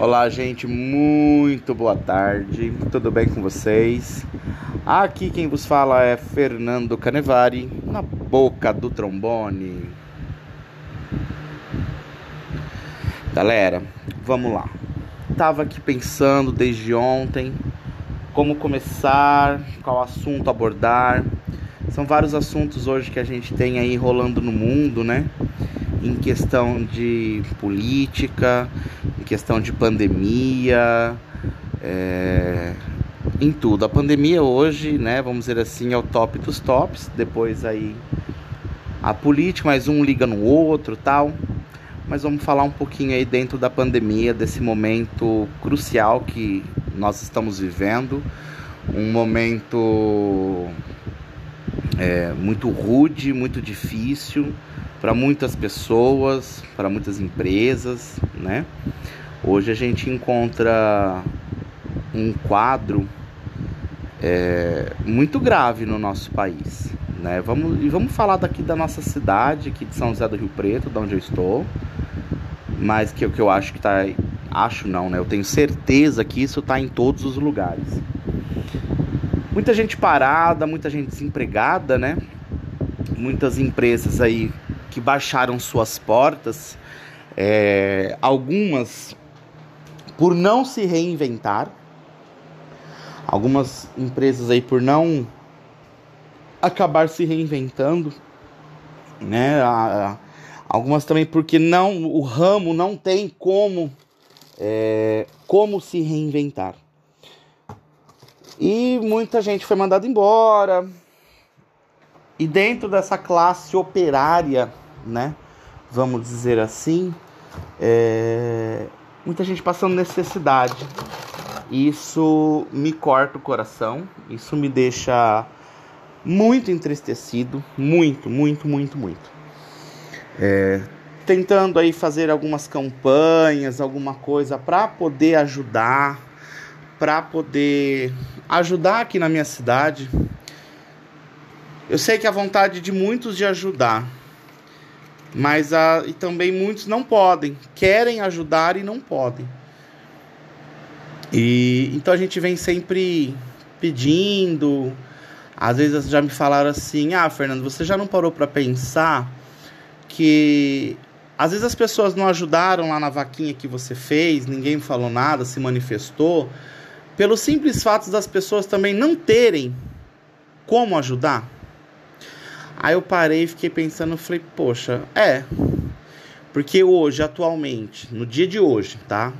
Olá, gente, muito boa tarde, tudo bem com vocês? Aqui quem vos fala é Fernando Canevari, na boca do trombone. Galera, vamos lá. Tava aqui pensando desde ontem como começar, qual assunto abordar. São vários assuntos hoje que a gente tem aí rolando no mundo, né? Em questão de política, em questão de pandemia, é, em tudo. A pandemia hoje, né, vamos dizer assim, é o top dos tops. Depois aí a política, mas um liga no outro, tal. Mas vamos falar um pouquinho aí dentro da pandemia, desse momento crucial que nós estamos vivendo, um momento é, muito rude, muito difícil para muitas pessoas, para muitas empresas, né? Hoje a gente encontra um quadro é, muito grave no nosso país, né? Vamos, e vamos falar daqui da nossa cidade, aqui de São José do Rio Preto, de onde eu estou, mas que o que eu acho que está, acho não, né? Eu tenho certeza que isso está em todos os lugares. Muita gente parada, muita gente desempregada, né? Muitas empresas aí que baixaram suas portas, é, algumas por não se reinventar, algumas empresas aí por não acabar se reinventando, né? Algumas também porque não o ramo não tem como é, como se reinventar. E muita gente foi mandada embora. E dentro dessa classe operária né? Vamos dizer assim, é... muita gente passando necessidade. Isso me corta o coração, isso me deixa muito entristecido, muito, muito, muito, muito. É... Tentando aí fazer algumas campanhas, alguma coisa para poder ajudar, para poder ajudar aqui na minha cidade. Eu sei que a vontade de muitos de ajudar, mas a, e também muitos não podem, querem ajudar e não podem. E então a gente vem sempre pedindo. Às vezes já me falaram assim: "Ah, Fernando, você já não parou para pensar que às vezes as pessoas não ajudaram lá na vaquinha que você fez, ninguém falou nada, se manifestou, pelo simples fato das pessoas também não terem como ajudar?" Aí eu parei e fiquei pensando, falei, poxa, é. Porque hoje, atualmente, no dia de hoje, tá?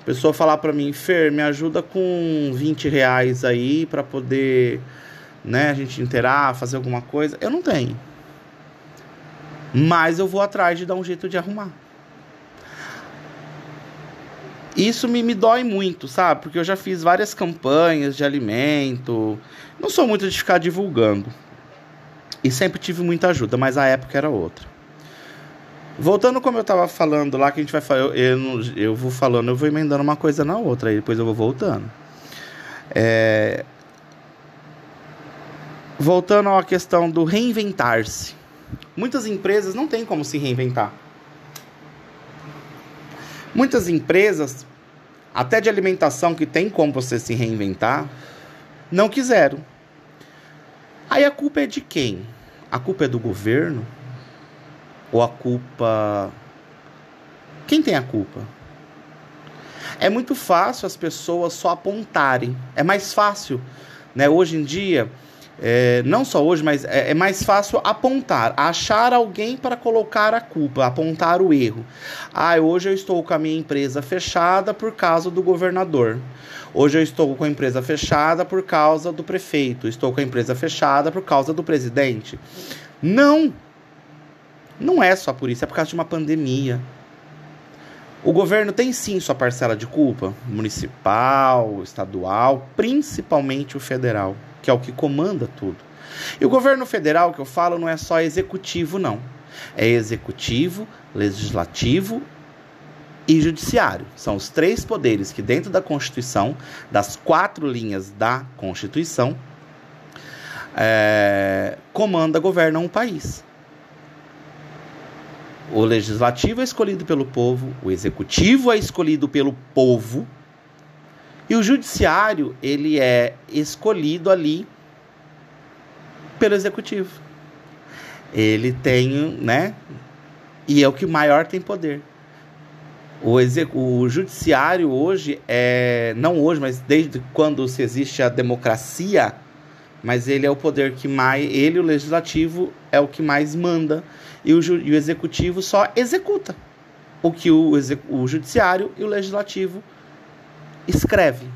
A pessoa falar pra mim, Fer, me ajuda com 20 reais aí pra poder, né, a gente inteirar, fazer alguma coisa. Eu não tenho. Mas eu vou atrás de dar um jeito de arrumar. Isso me, me dói muito, sabe? Porque eu já fiz várias campanhas de alimento. Não sou muito de ficar divulgando e sempre tive muita ajuda, mas a época era outra. Voltando como eu estava falando lá, que a gente vai falar, eu, eu, eu, vou falando, eu vou emendando uma coisa na outra, aí depois eu vou voltando. É... Voltando à questão do reinventar-se. Muitas empresas não têm como se reinventar. Muitas empresas, até de alimentação que tem como você se reinventar, não quiseram. Aí a culpa é de quem? A culpa é do governo? Ou a culpa. Quem tem a culpa? É muito fácil as pessoas só apontarem. É mais fácil, né? Hoje em dia, é, não só hoje, mas é, é, mais fácil apontar, achar alguém para colocar a culpa, apontar o erro. Ah, hoje eu estou com a minha empresa fechada por causa do governador. Hoje eu estou com a empresa fechada por causa do prefeito. Estou com a empresa fechada por causa do presidente. Não! Não é só por isso, é por causa de uma pandemia. O governo tem sim sua parcela de culpa, municipal, estadual, principalmente o federal, que é o que comanda tudo. E o governo federal que eu falo não é só executivo, não. É executivo, legislativo e judiciário. São os três poderes que, dentro da Constituição, das quatro linhas da Constituição, é, comanda, governam um país. O legislativo é escolhido pelo povo, o executivo é escolhido pelo povo e o judiciário ele é escolhido ali pelo executivo. Ele tem, né? E é o que maior tem poder. O, o judiciário hoje é não hoje, mas desde quando se existe a democracia, mas ele é o poder que mais ele o legislativo é o que mais manda e o, e o executivo só executa o que o, o judiciário e o legislativo escreve.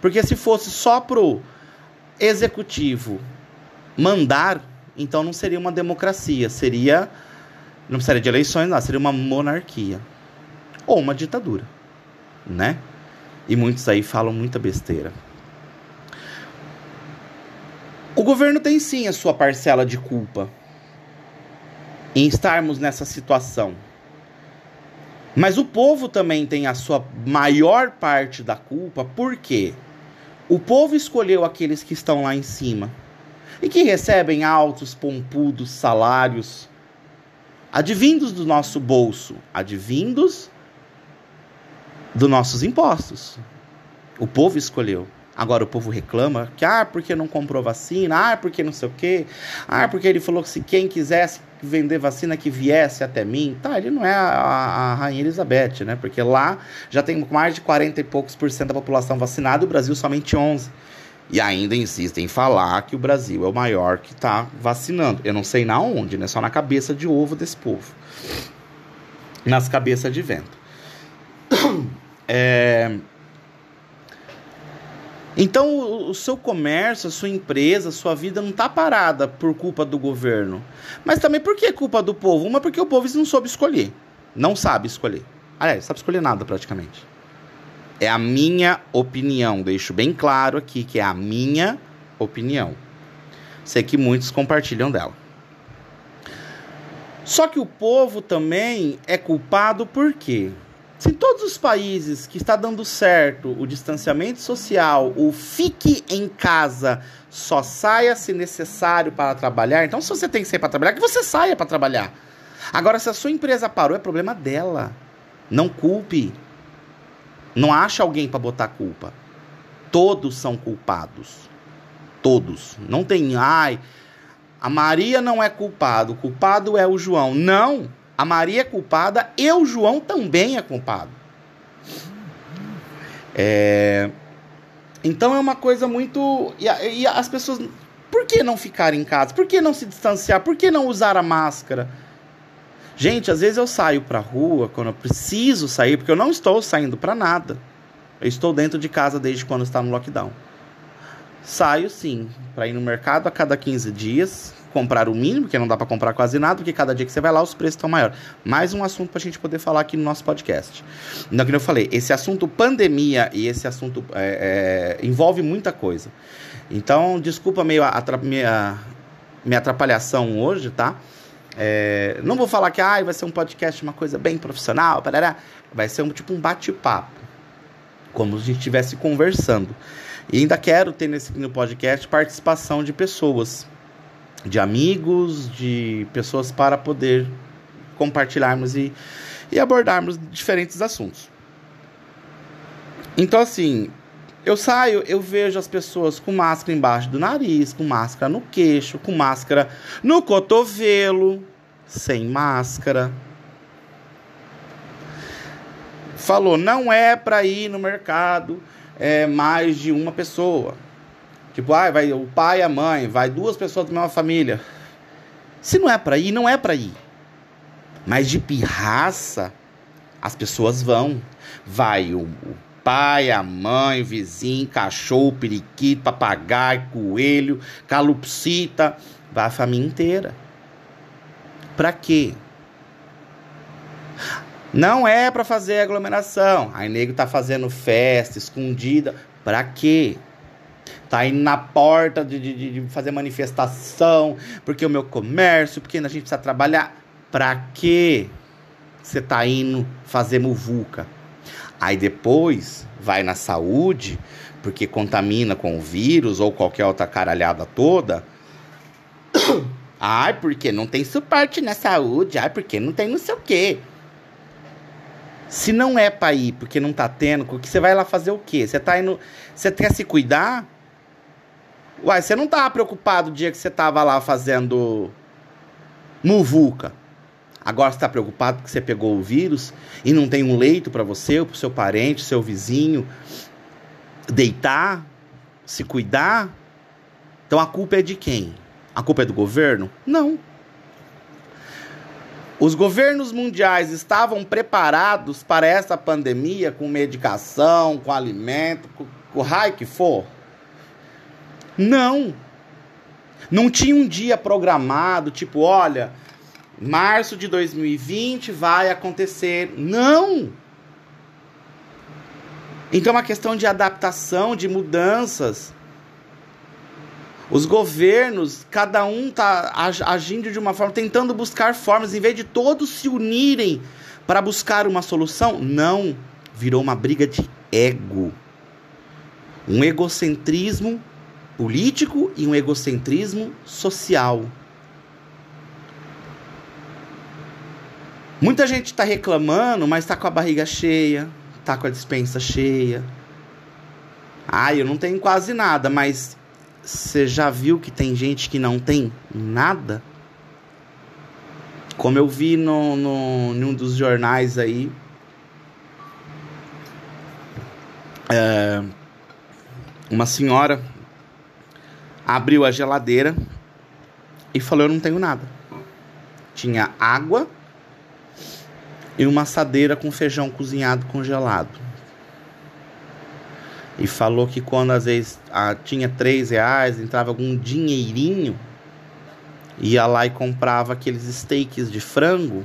Porque se fosse só pro executivo mandar, então não seria uma democracia, seria não precisaria de eleições, não, seria uma monarquia ou uma ditadura, né? E muitos aí falam muita besteira. O governo tem sim a sua parcela de culpa em estarmos nessa situação. Mas o povo também tem a sua maior parte da culpa, porque o povo escolheu aqueles que estão lá em cima e que recebem altos, pompudos salários, advindos do nosso bolso, advindos dos nossos impostos. O povo escolheu. Agora o povo reclama que, ah, porque não comprou vacina, ah, porque não sei o quê, ah, porque ele falou que se quem quisesse vender vacina que viesse até mim. Tá, ele não é a, a, a Rainha Elizabeth, né? Porque lá já tem mais de 40 e poucos por cento da população vacinada e o Brasil somente 11. E ainda insistem em falar que o Brasil é o maior que está vacinando. Eu não sei na onde, né? Só na cabeça de ovo desse povo. Nas cabeças de vento. É... Então, o seu comércio, a sua empresa, a sua vida não está parada por culpa do governo. Mas também por que culpa do povo? Uma, porque o povo não soube escolher. Não sabe escolher. Aliás, sabe escolher nada praticamente. É a minha opinião. Deixo bem claro aqui que é a minha opinião. Sei que muitos compartilham dela. Só que o povo também é culpado por quê? Se em todos os países que está dando certo o distanciamento social, o fique em casa, só saia se necessário para trabalhar, então se você tem que sair para trabalhar, que você saia para trabalhar. Agora, se a sua empresa parou, é problema dela. Não culpe. Não acha alguém para botar culpa. Todos são culpados. Todos. Não tem, ai, a Maria não é culpado, o culpado é o João. Não. A Maria é culpada e o João também é culpado. É... Então é uma coisa muito. E, as pessoas. Por que não ficar em casa? Por que não se distanciar? Por que não usar a máscara? Gente, às vezes eu saio pra rua quando eu preciso sair, porque eu não estou saindo para nada. Eu estou dentro de casa desde quando está no lockdown. Saio sim, para ir no mercado a cada 15 dias, comprar o mínimo, que não dá para comprar quase nada, porque cada dia que você vai lá os preços estão maiores. Mais um assunto para a gente poder falar aqui no nosso podcast. Então, como eu falei, esse assunto pandemia e esse assunto é, é, envolve muita coisa. Então, desculpa meio a, a minha, minha atrapalhação hoje, tá? É, não vou falar que ah, vai ser um podcast, uma coisa bem profissional, parará. vai ser um tipo um bate-papo, como se a gente estivesse conversando. E ainda quero ter nesse no podcast participação de pessoas de amigos, de pessoas para poder compartilharmos e, e abordarmos diferentes assuntos. Então, assim, eu saio, eu vejo as pessoas com máscara embaixo do nariz, com máscara no queixo, com máscara no cotovelo, sem máscara. Falou, não é para ir no mercado é, mais de uma pessoa. Tipo, ah, vai o pai e a mãe, vai duas pessoas da mesma família. Se não é para ir, não é para ir. Mas de pirraça, as pessoas vão. Vai o, o pai, a mãe, vizinho, cachorro, periquito, papagaio, coelho, calopsita, vai a família inteira. Para quê? Não é para fazer aglomeração. Aí nego tá fazendo festa escondida. Para quê? Tá indo na porta de, de, de, fazer manifestação, porque o meu comércio, porque a gente precisa trabalhar. Pra quê? Você tá indo fazer muvuca? Aí depois vai na saúde, porque contamina com o vírus ou qualquer outra caralhada toda. Ai, porque não tem suporte na saúde. Ai, porque não tem não sei o quê. Se não é para ir porque não tá tendo, que você vai lá fazer o quê? Você tá indo, você quer se cuidar? Uai, você não tava preocupado o dia que você tava lá fazendo muvuca. Agora você tá preocupado porque você pegou o vírus e não tem um leito para você, ou pro seu parente, seu vizinho deitar, se cuidar? Então a culpa é de quem? A culpa é do governo? Não. Os governos mundiais estavam preparados para essa pandemia com medicação, com alimento, com, com o raio que for? Não. Não tinha um dia programado, tipo, olha, março de 2020 vai acontecer. Não! Então é uma questão de adaptação, de mudanças. Os governos, cada um está agindo de uma forma, tentando buscar formas, em vez de todos se unirem para buscar uma solução, não. Virou uma briga de ego. Um egocentrismo político e um egocentrismo social. Muita gente está reclamando, mas está com a barriga cheia, está com a dispensa cheia. Ah, eu não tenho quase nada, mas você já viu que tem gente que não tem nada? Como eu vi no, no, dos jornais aí. É, uma senhora abriu a geladeira e falou: Eu não tenho nada. Tinha água e uma assadeira com feijão cozinhado congelado e falou que quando às vezes ah, tinha três reais, entrava algum dinheirinho, ia lá e comprava aqueles steaks de frango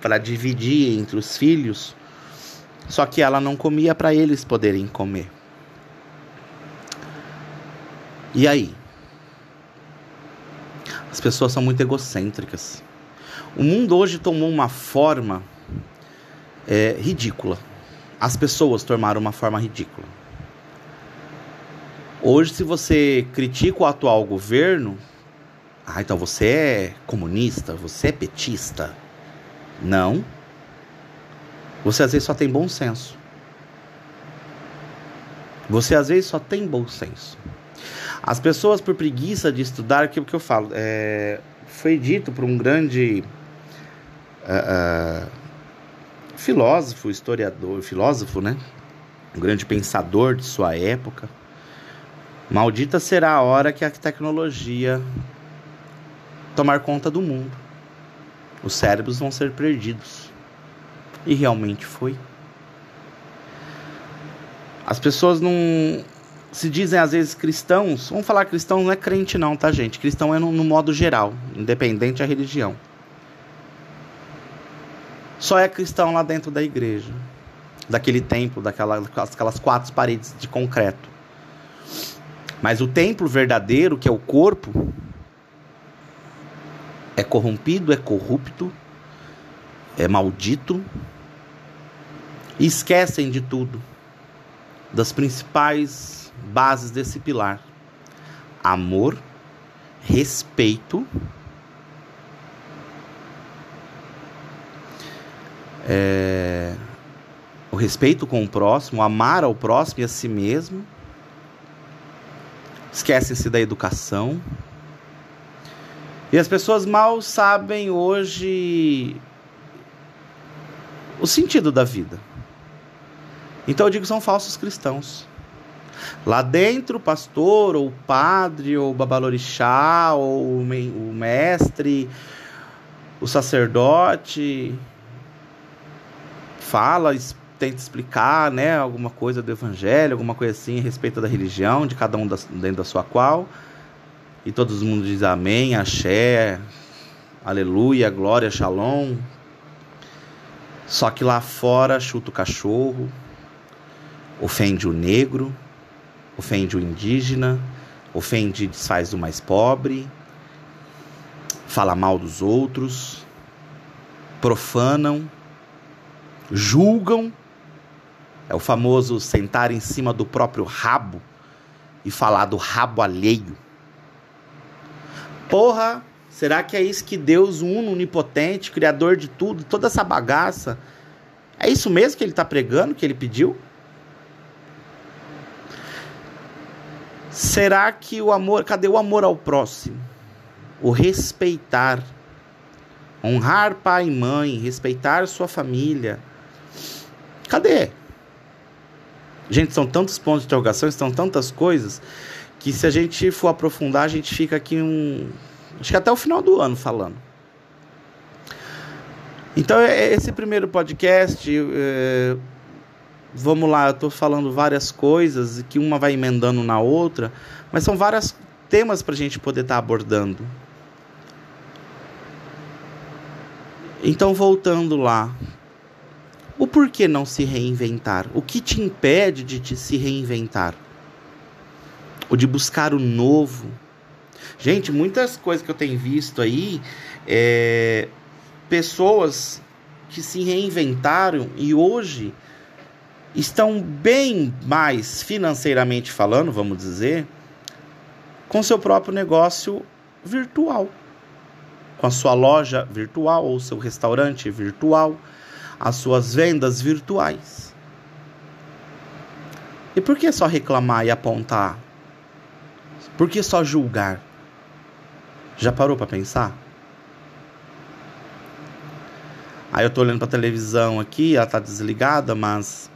para dividir entre os filhos, só que ela não comia para eles poderem comer. E aí? As pessoas são muito egocêntricas. O mundo hoje tomou uma forma é, ridícula. As pessoas tomaram uma forma ridícula. Hoje, se você critica o atual governo, ah, então você é comunista, você é petista. Não. Você às vezes só tem bom senso. Você às vezes só tem bom senso. As pessoas, por preguiça de estudar, aquilo que eu falo, é, foi dito por um grande uh, uh, filósofo, historiador, filósofo, né? Um grande pensador de sua época Maldita será a hora que a tecnologia tomar conta do mundo. Os cérebros vão ser perdidos. E realmente foi. As pessoas não se dizem às vezes cristãos. Vamos falar cristão não é crente não, tá gente? Cristão é no, no modo geral, independente da religião. Só é cristão lá dentro da igreja, daquele templo, daquelas aquelas quatro paredes de concreto. Mas o templo verdadeiro, que é o corpo, é corrompido, é corrupto, é maldito. E esquecem de tudo, das principais bases desse pilar: amor, respeito. É, o respeito com o próximo, amar ao próximo e a si mesmo esquecem-se da educação. E as pessoas mal sabem hoje o sentido da vida. Então eu digo que são falsos cristãos. Lá dentro, o pastor, ou o padre, ou o babalorixá, ou o mestre, o sacerdote, fala, tenta explicar, né, alguma coisa do evangelho, alguma coisa assim a respeito da religião, de cada um da, dentro da sua qual. E todo mundo diz amém, axé, aleluia, glória, shalom. Só que lá fora chuta o cachorro, ofende o negro, ofende o indígena, ofende e desfaz o mais pobre, fala mal dos outros, profanam, julgam é o famoso sentar em cima do próprio rabo e falar do rabo alheio. Porra, Será que é isso que Deus, uno, onipotente, criador de tudo, toda essa bagaça, é isso mesmo que ele está pregando, que ele pediu? Será que o amor, cadê o amor ao próximo? O respeitar, honrar pai e mãe, respeitar sua família. Cadê? Gente, são tantos pontos de interrogação, são tantas coisas que se a gente for aprofundar, a gente fica aqui um, acho que até o final do ano falando. Então, é, é esse primeiro podcast, é, vamos lá, eu estou falando várias coisas que uma vai emendando na outra, mas são vários temas para a gente poder estar tá abordando. Então, voltando lá, o porquê não se reinventar? O que te impede de te se reinventar? Ou de buscar o novo? Gente, muitas coisas que eu tenho visto aí, é, pessoas que se reinventaram e hoje estão bem mais financeiramente falando, vamos dizer, com seu próprio negócio virtual, com a sua loja virtual ou seu restaurante virtual, as suas vendas virtuais. E por que só reclamar e apontar? Por que só julgar? Já parou para pensar? Aí eu tô olhando pra televisão aqui, ela tá desligada, mas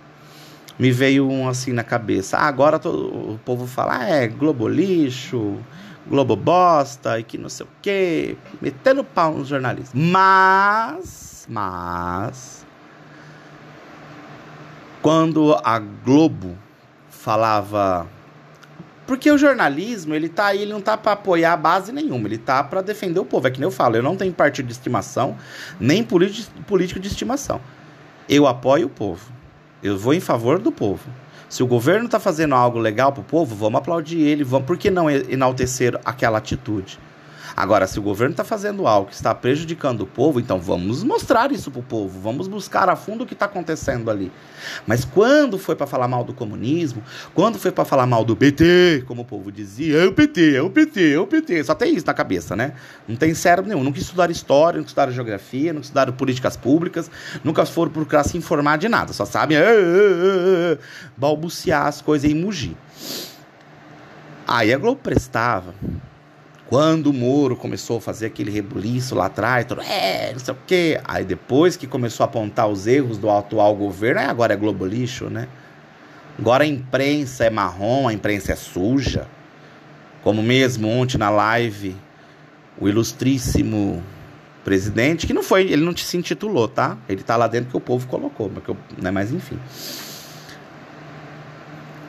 me veio um assim na cabeça. Ah, agora todo, o povo fala, ah, é Globo lixo, Globo bosta e que não sei o quê, metendo pau nos jornalistas. Mas, mas, quando a Globo falava porque o jornalismo, ele tá aí, ele não tá para apoiar base nenhuma, ele tá para defender o povo. É que nem eu falo, eu não tenho partido de estimação, nem político de estimação. Eu apoio o povo. Eu vou em favor do povo. Se o governo está fazendo algo legal para o povo, vamos aplaudir ele. Vamos, por que não enaltecer aquela atitude? Agora, se o governo está fazendo algo que está prejudicando o povo, então vamos mostrar isso para o povo, vamos buscar a fundo o que está acontecendo ali. Mas quando foi para falar mal do comunismo, quando foi para falar mal do PT, como o povo dizia, é o PT, é o PT, é o PT, só tem isso na cabeça, né? Não tem cérebro nenhum. Nunca estudaram história, nunca estudaram geografia, nunca estudaram políticas públicas, nunca foram procurar se informar de nada, só sabem ah, ah, ah, balbuciar as coisas e mugir. Aí a Globo prestava quando o Moro começou a fazer aquele rebuliço lá atrás, todo, é, não sei o quê. Aí depois que começou a apontar os erros do atual governo, aí agora é Globo lixo, né? Agora a imprensa é marrom, a imprensa é suja. Como mesmo ontem na live, o ilustríssimo presidente, que não foi, ele não se intitulou, tá? Ele tá lá dentro que o povo colocou, mas, eu, né, mas enfim.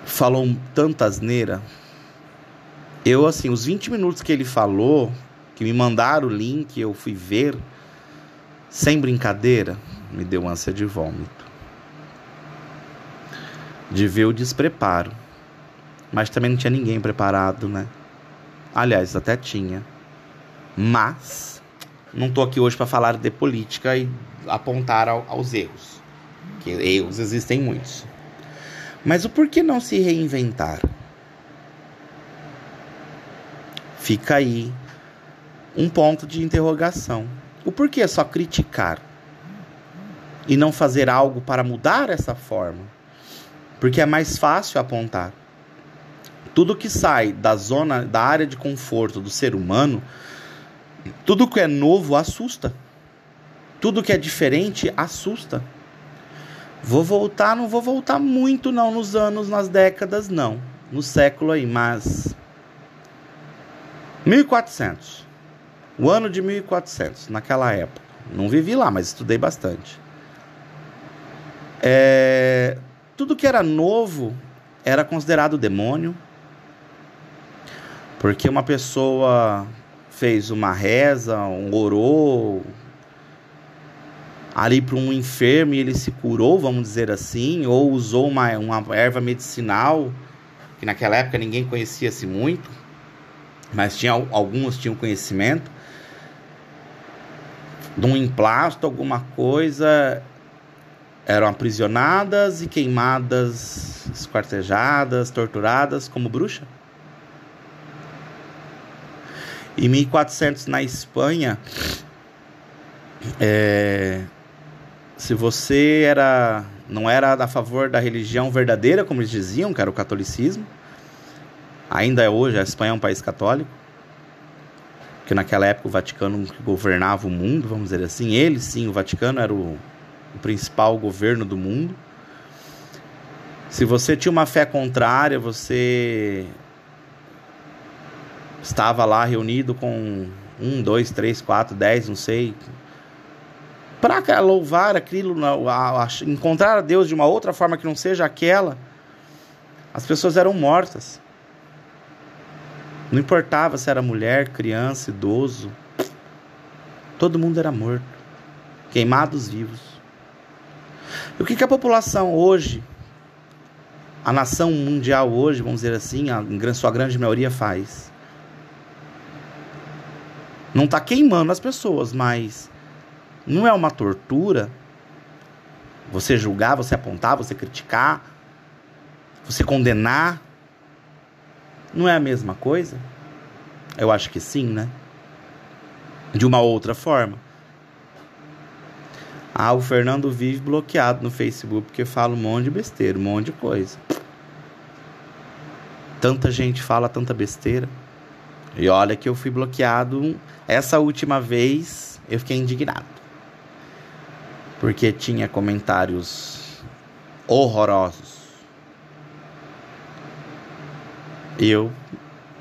Falou tanta asneira, eu, assim, os 20 minutos que ele falou, que me mandaram o link, eu fui ver, sem brincadeira, me deu ânsia de vômito. De ver o despreparo. Mas também não tinha ninguém preparado, né? Aliás, até tinha. Mas, não tô aqui hoje para falar de política e apontar ao, aos erros. Que erros existem muitos. Mas o porquê não se reinventar? Fica aí um ponto de interrogação. O porquê só criticar e não fazer algo para mudar essa forma? Porque é mais fácil apontar. Tudo que sai da zona, da área de conforto do ser humano, tudo que é novo assusta. Tudo que é diferente assusta. Vou voltar, não vou voltar muito não nos anos, nas décadas não, no século aí, mas 1400. O ano de 1400, naquela época. Não vivi lá, mas estudei bastante. É, tudo que era novo era considerado demônio. Porque uma pessoa fez uma reza, um orou ali para um enfermo e ele se curou, vamos dizer assim, ou usou uma, uma erva medicinal, que naquela época ninguém conhecia-se muito mas tinha, alguns tinham conhecimento de um emplasto, alguma coisa, eram aprisionadas e queimadas, esquartejadas, torturadas como bruxa. Em 1400 na Espanha, é, se você era não era a favor da religião verdadeira, como eles diziam, que era o catolicismo, ainda é hoje, a Espanha é um país católico, que naquela época o Vaticano governava o mundo, vamos dizer assim, ele sim, o Vaticano era o, o principal governo do mundo. Se você tinha uma fé contrária, você estava lá reunido com um, dois, três, quatro, dez, não sei, para louvar aquilo, encontrar a Deus de uma outra forma que não seja aquela, as pessoas eram mortas. Não importava se era mulher, criança, idoso, todo mundo era morto, queimados vivos. E o que, que a população hoje, a nação mundial hoje, vamos dizer assim, a, sua grande maioria faz? Não está queimando as pessoas, mas não é uma tortura você julgar, você apontar, você criticar, você condenar. Não é a mesma coisa? Eu acho que sim, né? De uma outra forma. Ah, o Fernando vive bloqueado no Facebook porque fala um monte de besteira, um monte de coisa. Tanta gente fala tanta besteira. E olha que eu fui bloqueado essa última vez, eu fiquei indignado porque tinha comentários horrorosos. E eu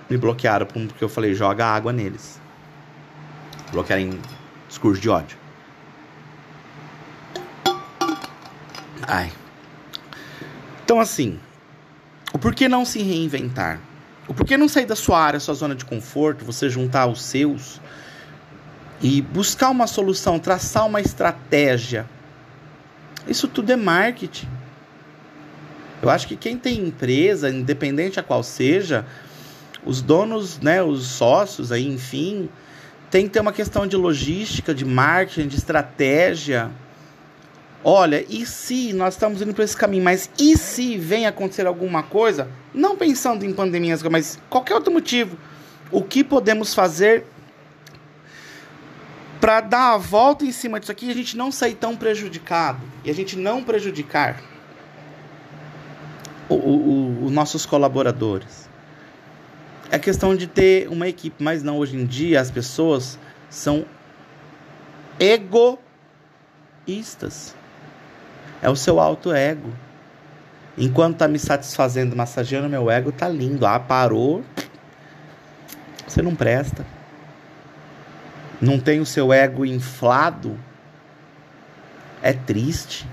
me bloquearam porque eu falei, joga água neles. Bloquearam em discurso de ódio. Ai. Então assim, o porquê não se reinventar? O porquê não sair da sua área, sua zona de conforto, você juntar os seus e buscar uma solução, traçar uma estratégia. Isso tudo é marketing. Eu acho que quem tem empresa, independente a qual seja, os donos, né, os sócios aí, enfim, tem que ter uma questão de logística, de marketing, de estratégia. Olha, e se nós estamos indo para esse caminho, mas e se vem acontecer alguma coisa, não pensando em pandemias, mas qualquer outro motivo, o que podemos fazer para dar a volta em cima disso aqui e a gente não sair tão prejudicado e a gente não prejudicar os nossos colaboradores. É questão de ter uma equipe, mas não hoje em dia as pessoas são egoístas. É o seu alto ego. Enquanto tá me satisfazendo, massageando meu ego, tá lindo. Ah, parou. Você não presta não tem o seu ego inflado, é triste.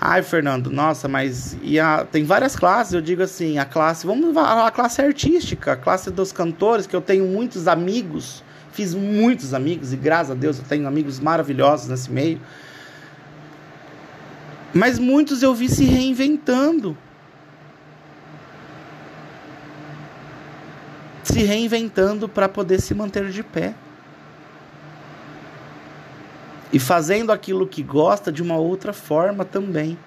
Ai, Fernando, nossa, mas e a, tem várias classes, eu digo assim, a classe, vamos a classe artística, a classe dos cantores, que eu tenho muitos amigos, fiz muitos amigos e graças a Deus eu tenho amigos maravilhosos nesse meio. Mas muitos eu vi se reinventando. se reinventando para poder se manter de pé. E fazendo aquilo que gosta de uma outra forma também,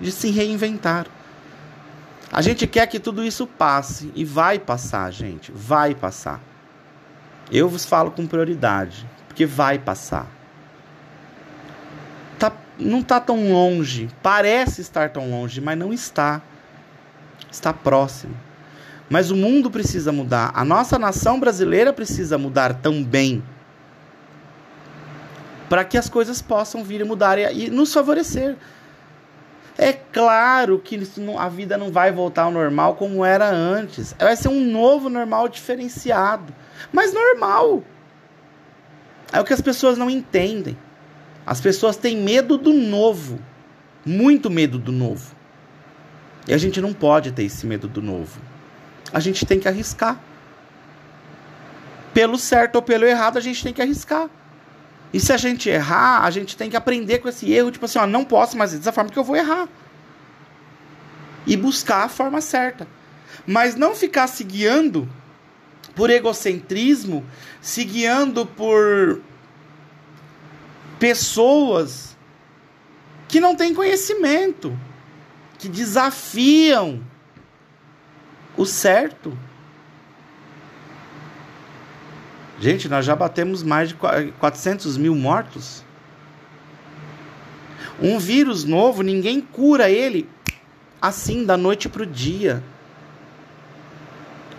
de se reinventar. A gente quer que tudo isso passe e vai passar, gente, vai passar. Eu vos falo com prioridade, porque vai passar. Tá, não está tão longe, parece estar tão longe, mas não está. Está próximo. Mas o mundo precisa mudar. A nossa nação brasileira precisa mudar também. Para que as coisas possam vir e mudar e nos favorecer. É claro que a vida não vai voltar ao normal como era antes. Vai ser um novo normal diferenciado. Mas normal. É o que as pessoas não entendem. As pessoas têm medo do novo. Muito medo do novo. E a gente não pode ter esse medo do novo a gente tem que arriscar. Pelo certo ou pelo errado, a gente tem que arriscar. E se a gente errar, a gente tem que aprender com esse erro, tipo assim, ó, não posso mais dessa forma que eu vou errar. E buscar a forma certa. Mas não ficar se guiando por egocentrismo, se guiando por pessoas que não têm conhecimento, que desafiam o certo. Gente, nós já batemos mais de 400 mil mortos. Um vírus novo, ninguém cura ele assim, da noite para o dia.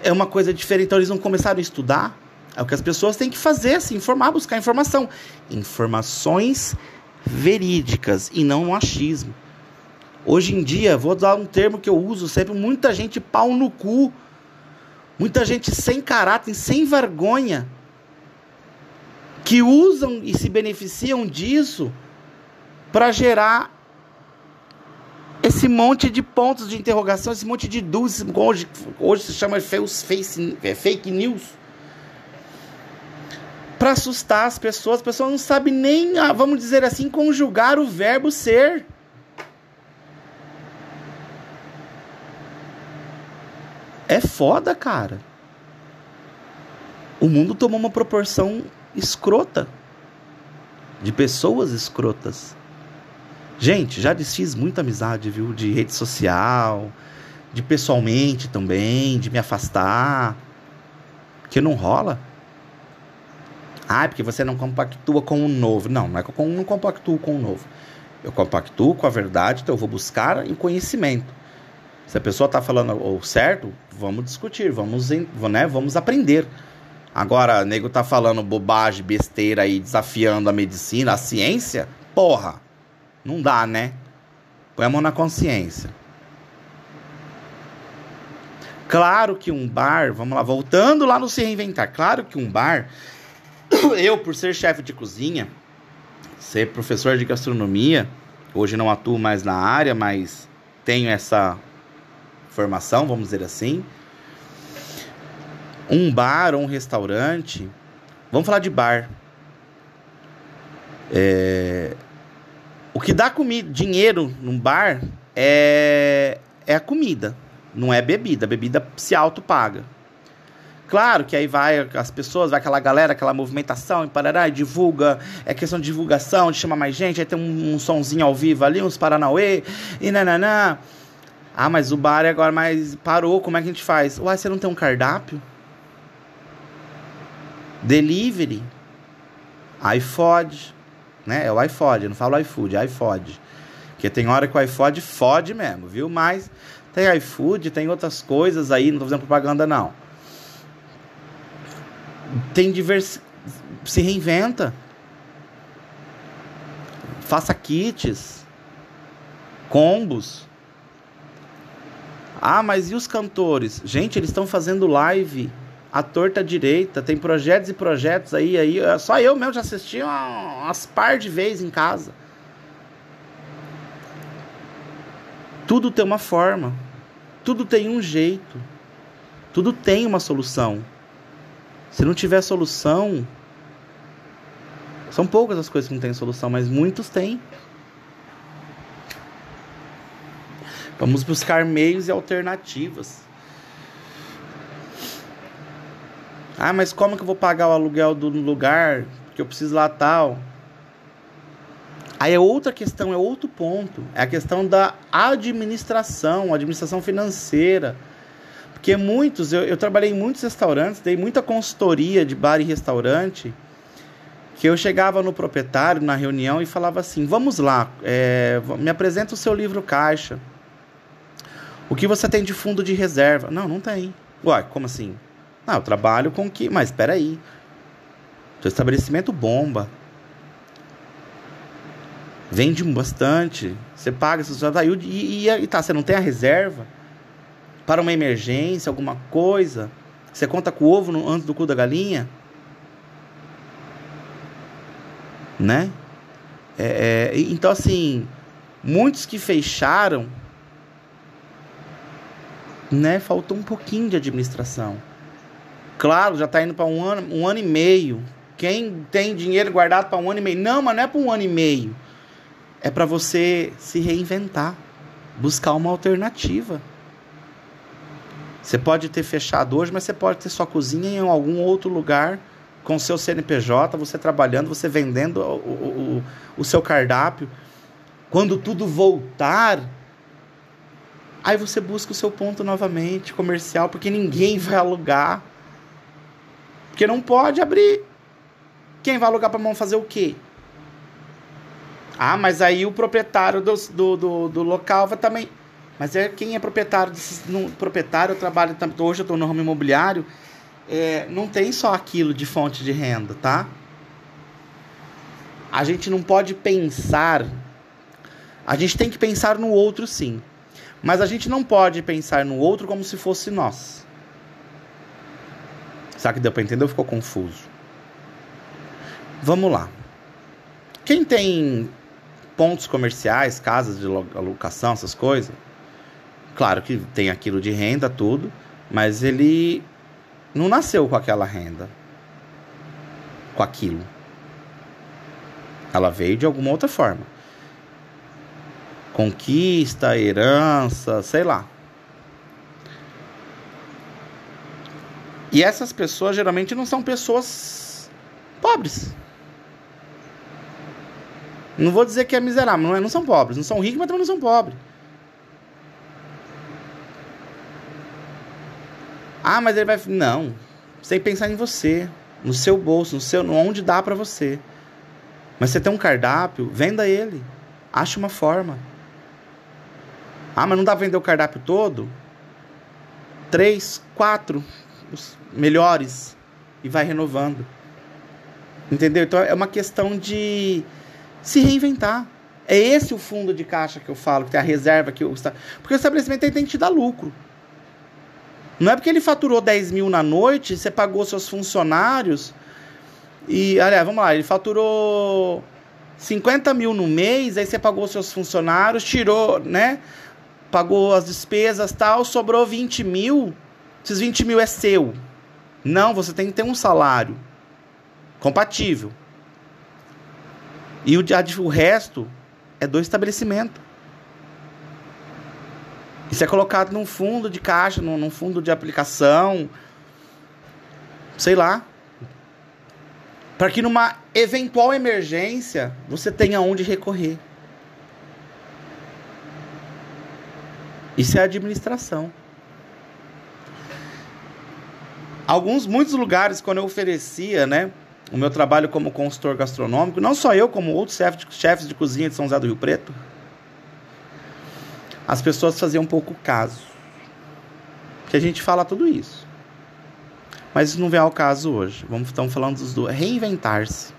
É uma coisa diferente. Então eles não começaram a estudar. É o que as pessoas têm que fazer, se informar, buscar informação. Informações verídicas e não machismo. Hoje em dia, vou dar um termo que eu uso sempre, muita gente pau no cu. Muita gente sem caráter, sem vergonha, que usam e se beneficiam disso para gerar esse monte de pontos de interrogação, esse monte de dúvidas, hoje, hoje se chama é, fake news, para assustar as pessoas. As pessoas não sabem nem, ah, vamos dizer assim, conjugar o verbo ser. É foda, cara. O mundo tomou uma proporção escrota de pessoas escrotas. Gente, já desfiz muita amizade, viu? De rede social, de pessoalmente também, de me afastar. Que não rola. Ah, é porque você não compactua com o novo. Não, não é que eu não compactuo com o novo. Eu compactuo com a verdade, então eu vou buscar em conhecimento. Se a pessoa está falando o certo, vamos discutir, vamos, né, vamos aprender. Agora, nego tá falando bobagem, besteira aí, desafiando a medicina, a ciência, porra. Não dá, né? Põe a mão na consciência. Claro que um bar, vamos lá, voltando lá no se reinventar. Claro que um bar, eu por ser chefe de cozinha, ser professor de gastronomia, hoje não atuo mais na área, mas tenho essa formação, vamos dizer assim. Um bar ou um restaurante, vamos falar de bar. É, o que dá comida, dinheiro num bar é, é a comida, não é bebida. A bebida se auto-paga. Claro que aí vai as pessoas, vai aquela galera, aquela movimentação, e parará, e divulga, é questão de divulgação, de chamar mais gente, aí tem um, um sonzinho ao vivo ali, uns paranauê, e nananã. Ah, mas o bar agora mais parou, como é que a gente faz? Uai, você não tem um cardápio? Delivery? iPod? né? É o iPod, eu não falo iFood, é iPod. Porque tem hora que o iPod fode mesmo, viu? Mas tem iFood, tem outras coisas aí, não tô fazendo propaganda não. Tem divers... se reinventa. Faça kits, combos. Ah, mas e os cantores? Gente, eles estão fazendo live a torta direita, tem projetos e projetos aí, aí só eu mesmo já assisti umas par de vezes em casa. Tudo tem uma forma, tudo tem um jeito, tudo tem uma solução. Se não tiver solução, são poucas as coisas que não têm solução, mas muitos têm. Vamos buscar meios e alternativas. Ah, mas como que eu vou pagar o aluguel do lugar? Porque eu preciso lá tal. Aí é outra questão, é outro ponto. É a questão da administração, administração financeira. Porque muitos, eu, eu trabalhei em muitos restaurantes, dei muita consultoria de bar e restaurante, que eu chegava no proprietário na reunião e falava assim: vamos lá, é, me apresenta o seu livro caixa. O que você tem de fundo de reserva? Não, não tem. Uai, como assim? Ah, eu trabalho com que. Mas espera aí. Seu estabelecimento bomba. Vende bastante. Você paga, já tá, e, e, e tá, você não tem a reserva para uma emergência, alguma coisa. Você conta com o ovo no, antes do cu da galinha? Né? É, é, então, assim, muitos que fecharam, né? Faltou um pouquinho de administração. Claro, já está indo para um ano, um ano e meio. Quem tem dinheiro guardado para um ano e meio? Não, mas não é para um ano e meio. É para você se reinventar, buscar uma alternativa. Você pode ter fechado hoje, mas você pode ter sua cozinha em algum outro lugar com seu CNPJ, você trabalhando, você vendendo o, o, o seu cardápio. Quando tudo voltar, aí você busca o seu ponto novamente comercial, porque ninguém vai alugar Porque não pode abrir. Quem vai alugar para mão fazer o quê? Ah, mas aí o proprietário do, do, do, do local vai também. Mas é quem é proprietário no, proprietário, eu trabalho hoje eu estou no ramo imobiliário, é, não tem só aquilo de fonte de renda, tá? A gente não pode pensar, a gente tem que pensar no outro sim, mas a gente não pode pensar no outro como se fosse nós. Será que deu para entender ou ficou confuso? Vamos lá. Quem tem pontos comerciais, casas de locação, essas coisas, claro que tem aquilo de renda, tudo, mas ele não nasceu com aquela renda, com aquilo. Ela veio de alguma outra forma. Conquista, herança, sei lá. E essas pessoas geralmente não são pessoas pobres. Não vou dizer que é miserável, não, é, não são pobres, não são ricos, mas também não são pobres. Ah, mas ele vai. Não. Você tem que pensar em você, no seu bolso, no seu, onde dá para você. Mas você tem um cardápio, venda ele. Ache uma forma. Ah, mas não dá pra vender o cardápio todo? Três, quatro, os melhores. E vai renovando. Entendeu? Então é uma questão de se reinventar. É esse o fundo de caixa que eu falo, que tem a reserva que eu. Porque o estabelecimento tem que te dar lucro. Não é porque ele faturou 10 mil na noite, você pagou seus funcionários. E, aliás, vamos lá, ele faturou 50 mil no mês, aí você pagou seus funcionários, tirou, né? Pagou as despesas tal, sobrou 20 mil. Esses 20 mil é seu. Não, você tem que ter um salário compatível. E o, o resto é do estabelecimento. Isso é colocado num fundo de caixa, num, num fundo de aplicação, sei lá. Para que numa eventual emergência você tenha onde recorrer. Isso é administração. Alguns, muitos lugares, quando eu oferecia, né, o meu trabalho como consultor gastronômico, não só eu, como outros chefes de, cozinha de São José do Rio Preto, as pessoas faziam um pouco caso. Que a gente fala tudo isso. Mas isso não vem ao caso hoje. Vamos estamos falando do reinventar-se.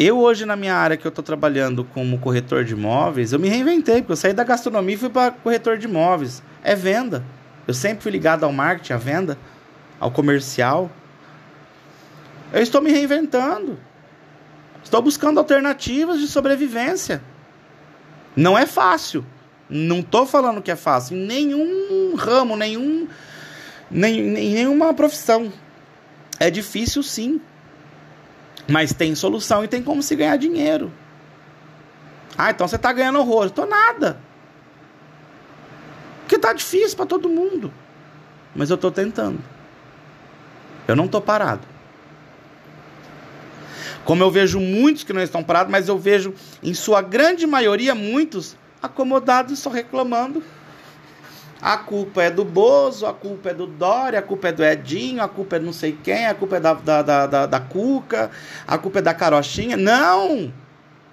Eu hoje na minha área que eu estou trabalhando como corretor de imóveis, eu me reinventei, porque eu saí da gastronomia e fui para corretor de imóveis. É venda. Eu sempre fui ligado ao marketing, à venda, ao comercial. Eu estou me reinventando. Estou buscando alternativas de sobrevivência. Não é fácil. Não estou falando que é fácil. Em nenhum ramo, nenhum, nem, nenhuma profissão. É difícil sim. Mas tem solução e tem como se ganhar dinheiro. Ah, então você está ganhando horror. Estou nada. Porque tá difícil para todo mundo. Mas eu estou tentando. Eu não estou parado. Como eu vejo muitos que não estão parados, mas eu vejo, em sua grande maioria, muitos acomodados só reclamando. A culpa é do Bozo, a culpa é do Dória, a culpa é do Edinho, a culpa é não sei quem, a culpa é da, da, da, da, da Cuca, a culpa é da Carochinha. Não!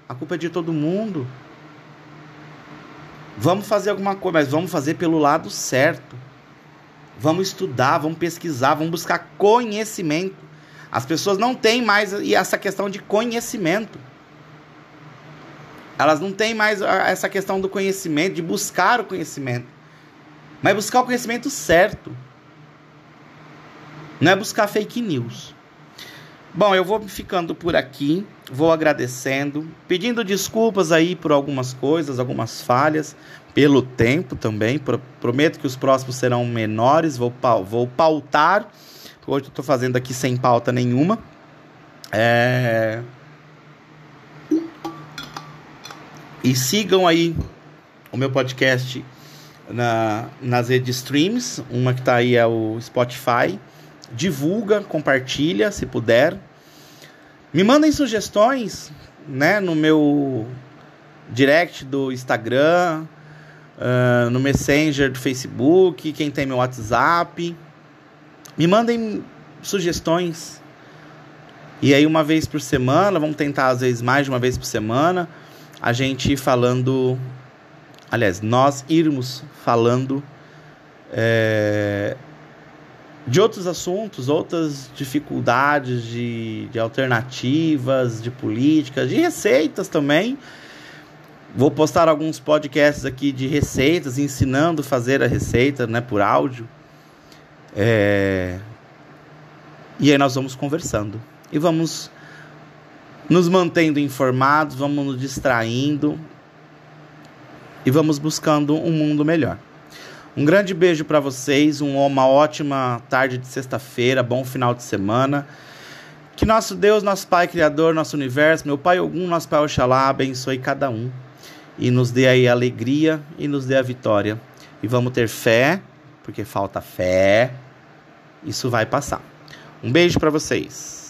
A culpa é de todo mundo. Vamos fazer alguma coisa, mas vamos fazer pelo lado certo. Vamos estudar, vamos pesquisar, vamos buscar conhecimento. As pessoas não têm mais essa questão de conhecimento. Elas não têm mais essa questão do conhecimento, de buscar o conhecimento. Mas buscar o conhecimento certo. Não é buscar fake news. Bom, eu vou ficando por aqui, vou agradecendo, pedindo desculpas aí por algumas coisas, algumas falhas, pelo tempo também. Prometo que os próximos serão menores, vou, vou pautar Hoje eu estou fazendo aqui sem pauta nenhuma. É... E sigam aí o meu podcast na, nas redes streams. Uma que está aí é o Spotify. Divulga, compartilha se puder. Me mandem sugestões né, no meu direct do Instagram uh, no Messenger do Facebook, quem tem meu WhatsApp. Me mandem sugestões. E aí, uma vez por semana, vamos tentar às vezes mais de uma vez por semana, a gente falando. Aliás, nós irmos falando é, de outros assuntos, outras dificuldades, de, de alternativas, de políticas, de receitas também. Vou postar alguns podcasts aqui de receitas, ensinando a fazer a receita né, por áudio. É... E aí nós vamos conversando. E vamos nos mantendo informados, vamos nos distraindo e vamos buscando um mundo melhor. Um grande beijo para vocês, uma ótima tarde de sexta-feira, bom final de semana. Que nosso Deus, nosso Pai Criador, nosso universo, meu Pai Ogum, nosso Pai Oxalá, abençoe cada um e nos dê aí a alegria e nos dê a vitória. E vamos ter fé, porque falta fé. Isso vai passar. Um beijo para vocês.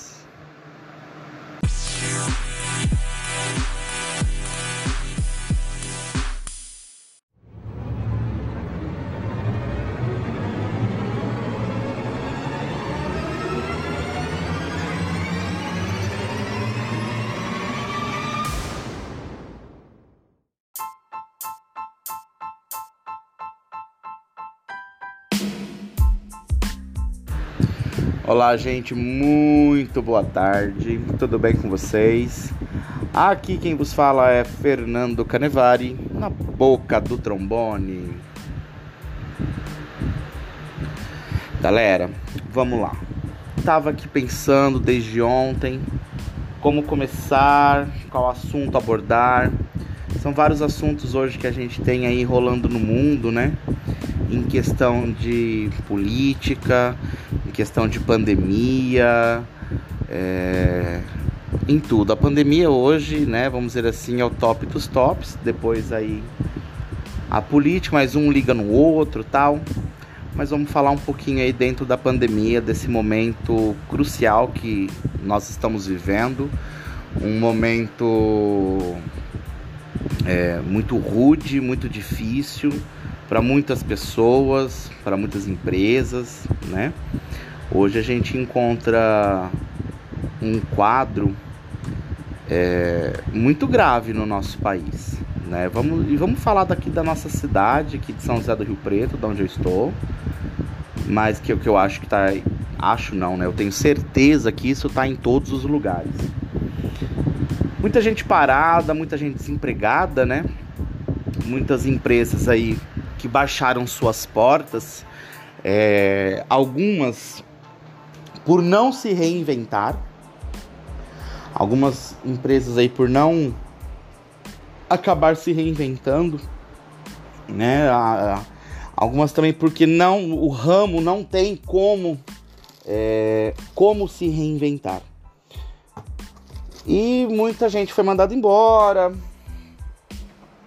Olá, gente, muito boa tarde, tudo bem com vocês? Aqui quem vos fala é Fernando Canevari, na boca do trombone. Galera, vamos lá. Tava aqui pensando desde ontem como começar, qual assunto abordar. São vários assuntos hoje que a gente tem aí rolando no mundo, né? Em questão de política, questão de pandemia, é, em tudo. A pandemia hoje, né, vamos dizer assim, é o top dos tops. Depois aí a política, mas um liga no outro, tal. Mas vamos falar um pouquinho aí dentro da pandemia, desse momento crucial que nós estamos vivendo, um momento é, muito rude, muito difícil para muitas pessoas, para muitas empresas, né? Hoje a gente encontra um quadro é, muito grave no nosso país. Né? Vamos, e vamos falar daqui da nossa cidade, aqui de São José do Rio Preto, de onde eu estou. Mas que que eu acho que está. Acho não, né? Eu tenho certeza que isso está em todos os lugares. Muita gente parada, muita gente desempregada, né? Muitas empresas aí que baixaram suas portas. É, algumas por não se reinventar. Algumas empresas aí por não acabar se reinventando, né? Algumas também porque não o ramo não tem como é, como se reinventar. E muita gente foi mandada embora.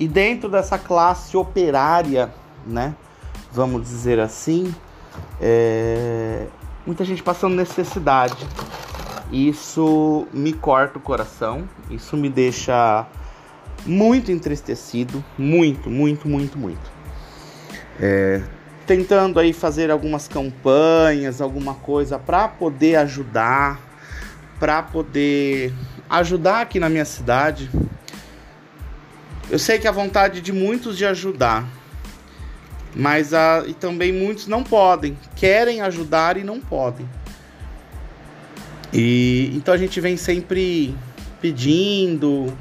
E dentro dessa classe operária, né? Vamos dizer assim, é, muita gente passando necessidade. Isso me corta o coração, isso me deixa muito entristecido, muito, muito, muito, muito. É, tentando aí fazer algumas campanhas, alguma coisa para poder ajudar, para poder ajudar aqui na minha cidade. Eu sei que a vontade de muitos de ajudar, mas a, e também muitos não podem, querem ajudar e não podem. E então a gente vem sempre pedindo.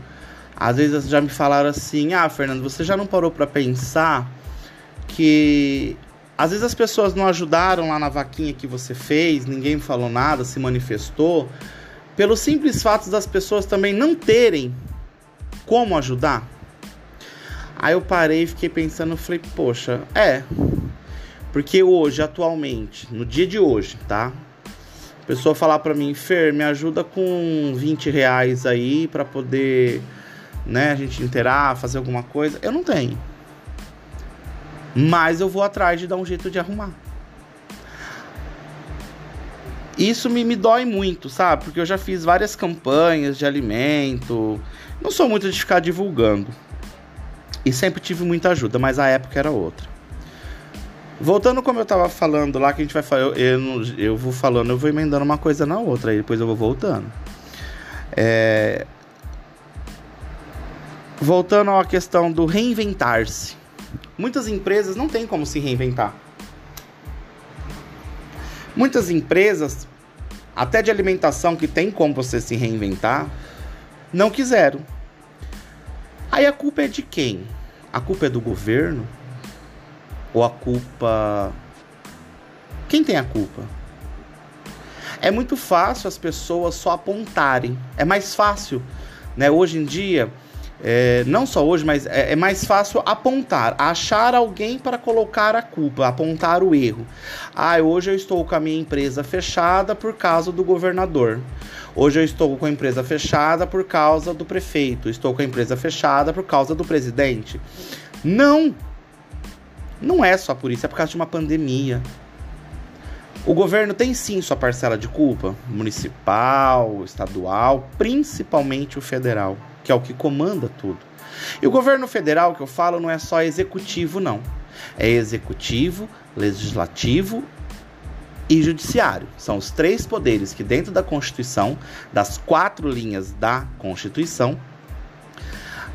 Às vezes já me falaram assim: "Ah, Fernando, você já não parou para pensar que às vezes as pessoas não ajudaram lá na vaquinha que você fez, ninguém falou nada, se manifestou, pelo simples fato das pessoas também não terem como ajudar?" Aí eu parei e fiquei pensando, falei, poxa, é. Porque hoje, atualmente, no dia de hoje, tá? A pessoa falar pra mim, Fer, me ajuda com 20 reais aí pra poder, né, a gente interar, fazer alguma coisa. Eu não tenho. Mas eu vou atrás de dar um jeito de arrumar. Isso me, me dói muito, sabe? Porque eu já fiz várias campanhas de alimento. Não sou muito de ficar divulgando E sempre tive muita ajuda, mas a época era outra. Voltando como eu tava falando lá, que a gente vai falar, eu, eu, eu vou falando, eu vou emendando uma coisa na outra, aí depois eu vou voltando. É... Voltando à questão do reinventar-se. Muitas empresas não têm como se reinventar. Muitas empresas, até de alimentação que tem como você se reinventar, não quiseram. Aí a culpa é de quem? A culpa é do governo? Ou a culpa. Quem tem a culpa? É muito fácil as pessoas só apontarem. É mais fácil, né? Hoje em dia, é, não só hoje, mas é, é, mais fácil apontar, achar alguém para colocar a culpa, apontar o erro. Ah, hoje eu estou com a minha empresa fechada por causa do governador. Hoje eu estou com a empresa fechada por causa do prefeito. Estou com a empresa fechada por causa do presidente. Não! Não é só por isso, é por causa de uma pandemia. O governo tem sim sua parcela de culpa, municipal, estadual, principalmente o federal, que é o que comanda tudo. E o governo federal que eu falo não é só executivo, não. É executivo, legislativo e judiciário. São os três poderes que, dentro da Constituição, das quatro linhas da Constituição,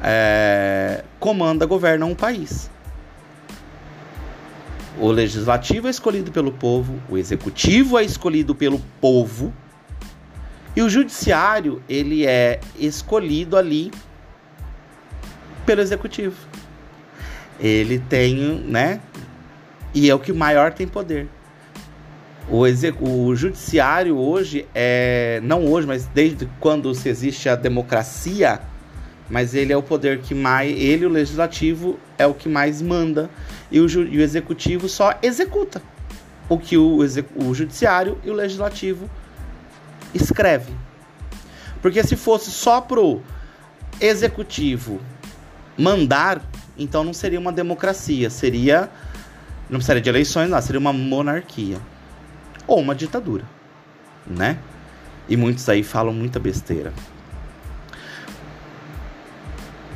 é, comanda, governam um país. O legislativo é escolhido pelo povo, o executivo é escolhido pelo povo e o judiciário ele é escolhido ali pelo executivo. Ele tem, né? E é o que maior tem poder. O, o judiciário hoje é não hoje, mas desde quando se existe a democracia, mas ele é o poder que mais ele o legislativo é o que mais manda e o, e o executivo só executa o que o, o judiciário e o legislativo escreve. Porque se fosse só pro executivo mandar, então não seria uma democracia, seria não precisaria de eleições, não, seria uma monarquia ou uma ditadura, né? E muitos aí falam muita besteira.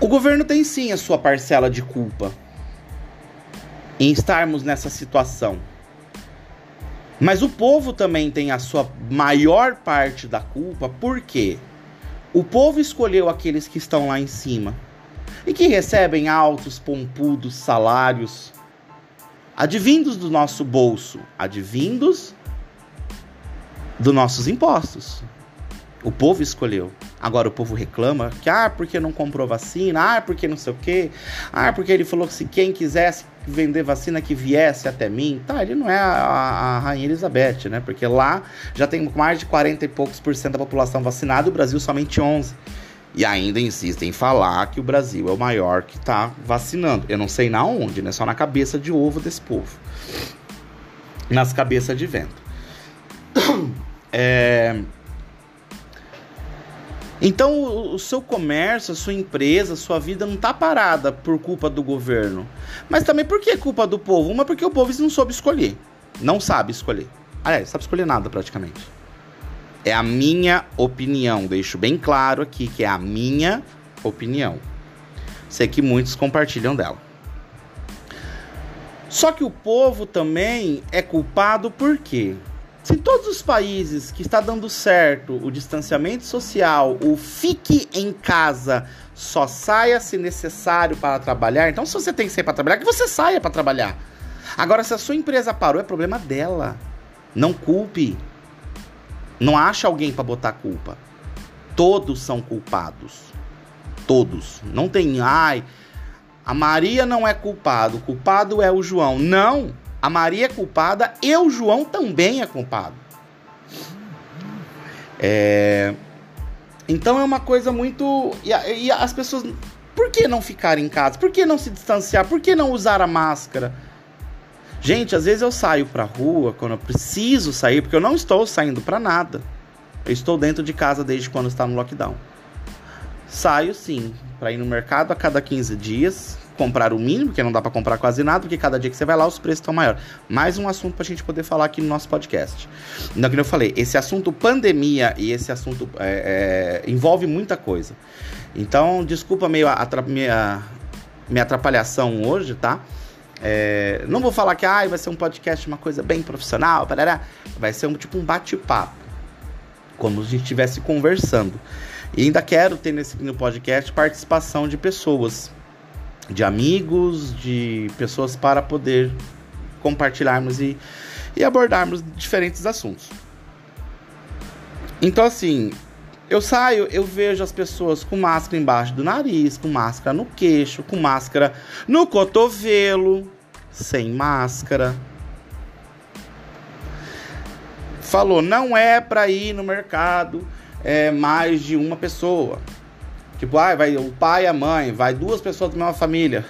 O governo tem sim a sua parcela de culpa em estarmos nessa situação. Mas o povo também tem a sua maior parte da culpa, porque o povo escolheu aqueles que estão lá em cima e que recebem altos, pompudos salários, advindos do nosso bolso, advindos dos nossos impostos. O povo escolheu. Agora o povo reclama que, ah, porque não comprou vacina, ah, porque não sei o quê, ah, porque ele falou que se quem quisesse vender vacina que viesse até mim. Tá, ele não é a, a, Rainha Elizabeth, né? Porque lá já tem mais de 40 e poucos por cento da população vacinada o Brasil somente 11. E ainda insistem em falar que o Brasil é o maior que está vacinando. Eu não sei na onde, né? Só na cabeça de ovo desse povo. Nas cabeças de vento. É... Então o seu comércio, a sua empresa, a sua vida não está parada por culpa do governo. Mas também por que culpa do povo? Uma porque o povo não soube escolher. Não sabe escolher. Aliás, sabe escolher nada praticamente. É a minha opinião. Deixo bem claro aqui que é a minha opinião. Sei que muitos compartilham dela. Só que o povo também é culpado por quê? Se em todos os países que está dando certo o distanciamento social, o fique em casa, só saia se necessário para trabalhar, então se você tem que sair para trabalhar, que você saia para trabalhar. Agora, se a sua empresa parou, é problema dela. Não culpe. Não acha alguém para botar culpa. Todos são culpados. Todos. Não tem, ai, a Maria não é culpado, o culpado é o João. Não. A Maria é culpada e o João também é culpado. É... Então é uma coisa muito. E, e, as pessoas. Por que não ficar em casa? Por que não se distanciar? Por que não usar a máscara? Gente, às vezes eu saio pra rua quando eu preciso sair, porque eu não estou saindo para nada. Eu estou dentro de casa desde quando está no lockdown. Saio sim, para ir no mercado a cada 15 dias, comprar o mínimo, porque não dá para comprar quase nada, porque cada dia que você vai lá os preços estão maiores. Mais um assunto para a gente poder falar aqui no nosso podcast. Então, como eu falei, esse assunto pandemia e esse assunto é, é, envolve muita coisa. Então, desculpa meio a, a, minha atrapalhação hoje, tá? É, não vou falar que ah, vai ser um podcast, uma coisa bem profissional, parará. vai ser um tipo um bate-papo, como se a gente estivesse conversando. E ainda quero ter nesse no podcast participação de pessoas, de amigos, de pessoas para poder compartilharmos e, e abordarmos diferentes assuntos. Então, assim, eu saio, eu vejo as pessoas com máscara embaixo do nariz, com máscara no queixo, com máscara no cotovelo, sem máscara. Falou, não é para ir no mercado é, mais de uma pessoa. Tipo, ah, vai o pai e a mãe, vai duas pessoas da mesma família.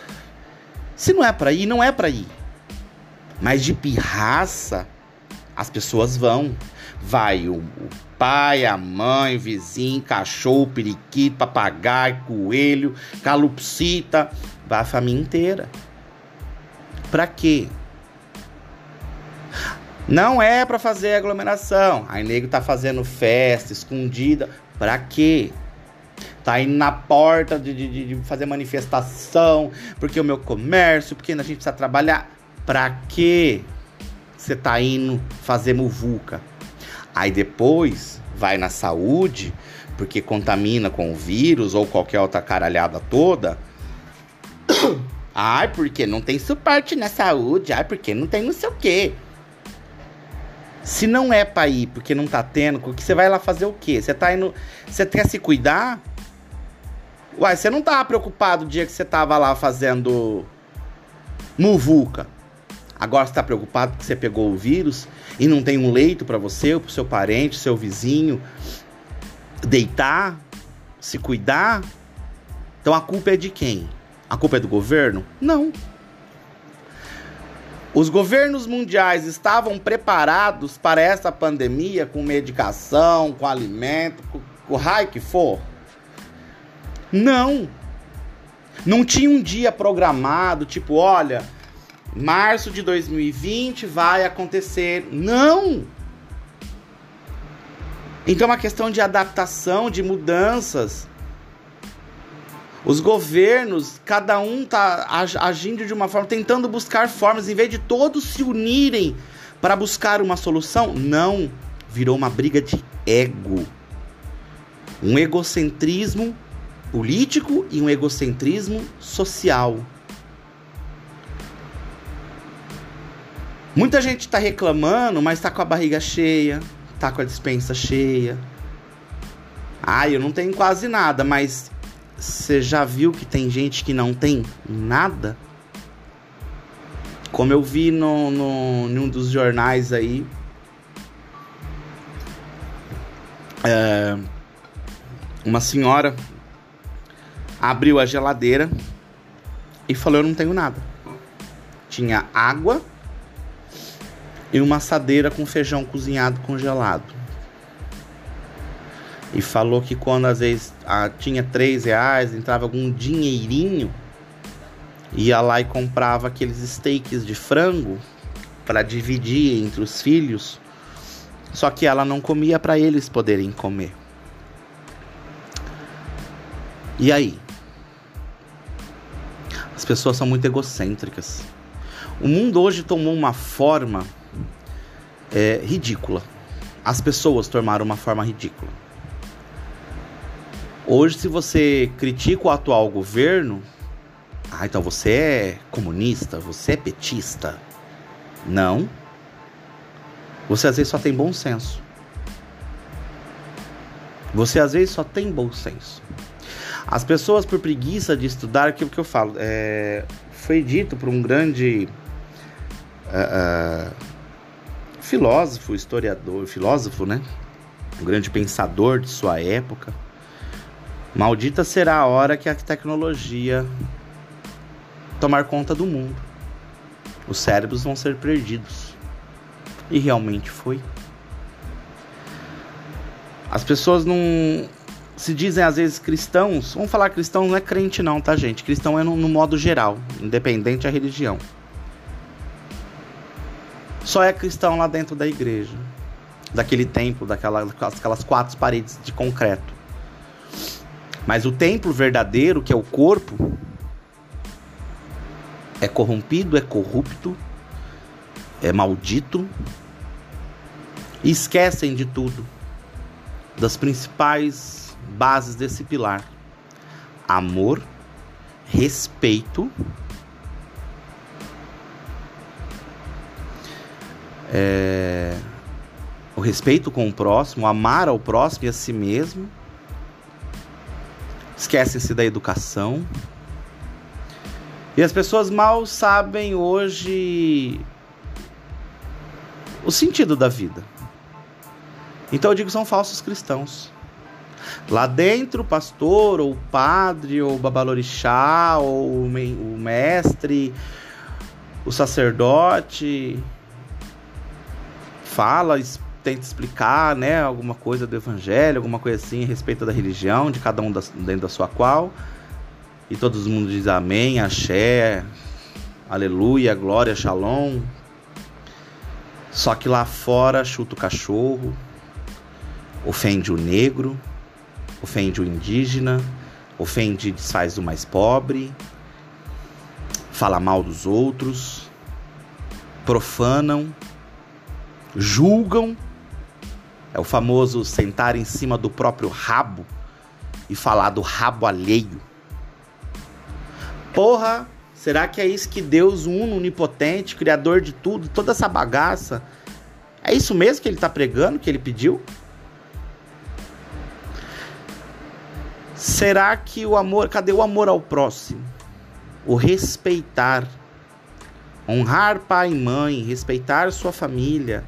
Se não é para ir, não é para ir. Mas de pirraça, as pessoas vão. Vai o, o pai, a mãe, vizinho, cachorro, periquito, papagaio, coelho, calopsita, vai a família inteira. Pra quê? Não é para fazer aglomeração. Aí nego tá fazendo festa escondida. Pra quê? Tá indo na porta de, de, de fazer manifestação, porque o meu comércio, porque a gente precisa trabalhar. Pra quê? Você tá indo fazer muvuca? Aí depois vai na saúde, porque contamina com o vírus ou qualquer outra caralhada toda. Ai, porque não tem suporte na saúde. Ai, porque não tem não sei o quê. Se não é pra ir porque não tá tendo, que você vai lá fazer o quê? Você tá indo. Você quer se cuidar? Uai, você não tava preocupado o dia que você tava lá fazendo muvuca. Agora você tá preocupado porque você pegou o vírus e não tem um leito para você, ou pro seu parente, seu vizinho deitar, se cuidar. Então a culpa é de quem? A culpa é do governo? Não. Os governos mundiais estavam preparados para essa pandemia com medicação, com alimento, com, o raio que for? Não. Não tinha um dia programado, tipo, olha, março de 2020 vai acontecer. Não! Então é uma questão de adaptação, de mudanças. Os governos, cada um está agindo de uma forma, tentando buscar formas, em vez de todos se unirem para buscar uma solução. Não, virou uma briga de ego. Um egocentrismo político e um egocentrismo social. Muita gente está reclamando, mas está com a barriga cheia, está com a dispensa cheia. Ah, eu não tenho quase nada, mas você já viu que tem gente que não tem nada? Como eu vi no, no, num dos jornais aí. É, uma senhora abriu a geladeira e falou: Eu não tenho nada. Tinha água e uma assadeira com feijão cozinhado congelado. E falou que quando às vezes tinha três reais, entrava algum dinheirinho, ia lá e comprava aqueles steaks de frango para dividir entre os filhos. Só que ela não comia para eles poderem comer. E aí? As pessoas são muito egocêntricas. O mundo hoje tomou uma forma é, ridícula. As pessoas tomaram uma forma ridícula. Hoje, se você critica o atual governo, ah, então você é comunista, você é petista. Não. Você às vezes só tem bom senso. Você às vezes só tem bom senso. As pessoas, por preguiça de estudar, aquilo que eu falo, é, foi dito por um grande. Uh, filósofo, historiador, filósofo, né? Um grande pensador de sua época. Maldita será a hora que a tecnologia tomar conta do mundo. Os cérebros vão ser perdidos. E realmente foi. As pessoas não se dizem às vezes cristãos. Vamos falar cristão não é crente não, tá gente? Cristão é no, no modo geral, independente da religião só é cristão lá dentro da igreja, daquele templo, daquela, daquelas quatro paredes de concreto. Mas o templo verdadeiro, que é o corpo, é corrompido, é corrupto, é maldito e esquecem de tudo, das principais bases desse pilar: amor, respeito. É, o respeito com o próximo, amar ao próximo e a si mesmo. Esquecem-se da educação. E as pessoas mal sabem hoje o sentido da vida. Então eu digo são falsos cristãos. Lá dentro, o pastor, ou o padre, ou o babalorixá, ou o mestre, o sacerdote, fala, tenta explicar né, alguma coisa do evangelho, alguma coisa assim a respeito da religião, de cada um dentro da sua qual. E todo mundo diz amém, axé, aleluia, glória, shalom. Só que lá fora chuta o cachorro, ofende o negro, ofende o indígena, ofende e desfaz o mais pobre, fala mal dos outros, profanam, julgam. É o famoso sentar em cima do próprio rabo e falar do rabo alheio. Porra, será que é isso que Deus, uno, onipotente, criador de tudo, toda essa bagaça, é isso mesmo que ele está pregando, que ele pediu? Será que o amor, cadê o amor ao próximo? O respeitar, honrar pai e mãe, respeitar sua família.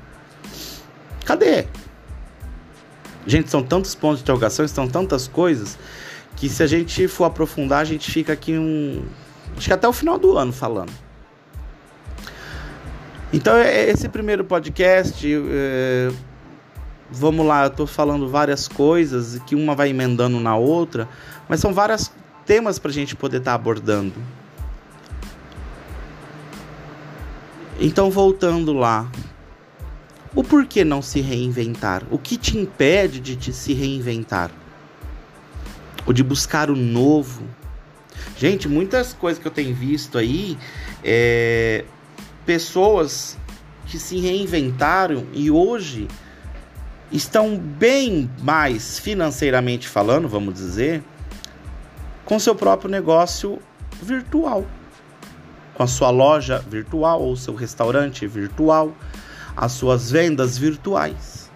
Cadê? Gente, são tantos pontos de interrogação, são tantas coisas que se a gente for aprofundar, a gente fica aqui um. Acho que até o final do ano falando. Então, é, é esse primeiro podcast, é, vamos lá, eu tô falando várias coisas que uma vai emendando na outra, mas são vários temas para a gente poder estar tá abordando. Então, voltando lá, o porquê não se reinventar? O que te impede de te se reinventar? ou de buscar o novo. Gente, muitas coisas que eu tenho visto aí, é, pessoas que se reinventaram e hoje estão bem mais financeiramente falando, vamos dizer, com seu próprio negócio virtual, com a sua loja virtual ou seu restaurante virtual, as suas vendas virtuais.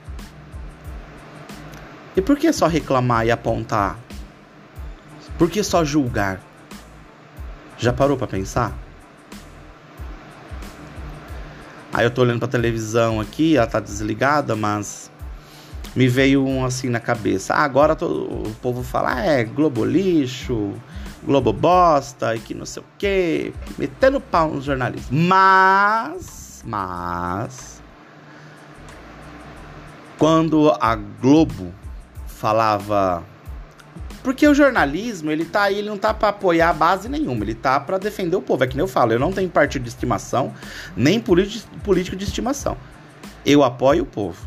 E por que só reclamar e apontar? Por que só julgar? Já parou para pensar? Aí eu tô olhando pra televisão aqui, ela tá desligada, mas me veio um assim na cabeça. Ah, agora todo, o povo fala, ah, é Globo lixo, Globo bosta e que não sei o quê, metendo pau nos jornalistas. Mas, mas, quando a Globo falava porque o jornalismo, ele tá aí, ele não tá para apoiar base nenhuma, ele tá para defender o povo. É que nem eu falo, eu não tenho partido de estimação, nem político de estimação. Eu apoio o povo.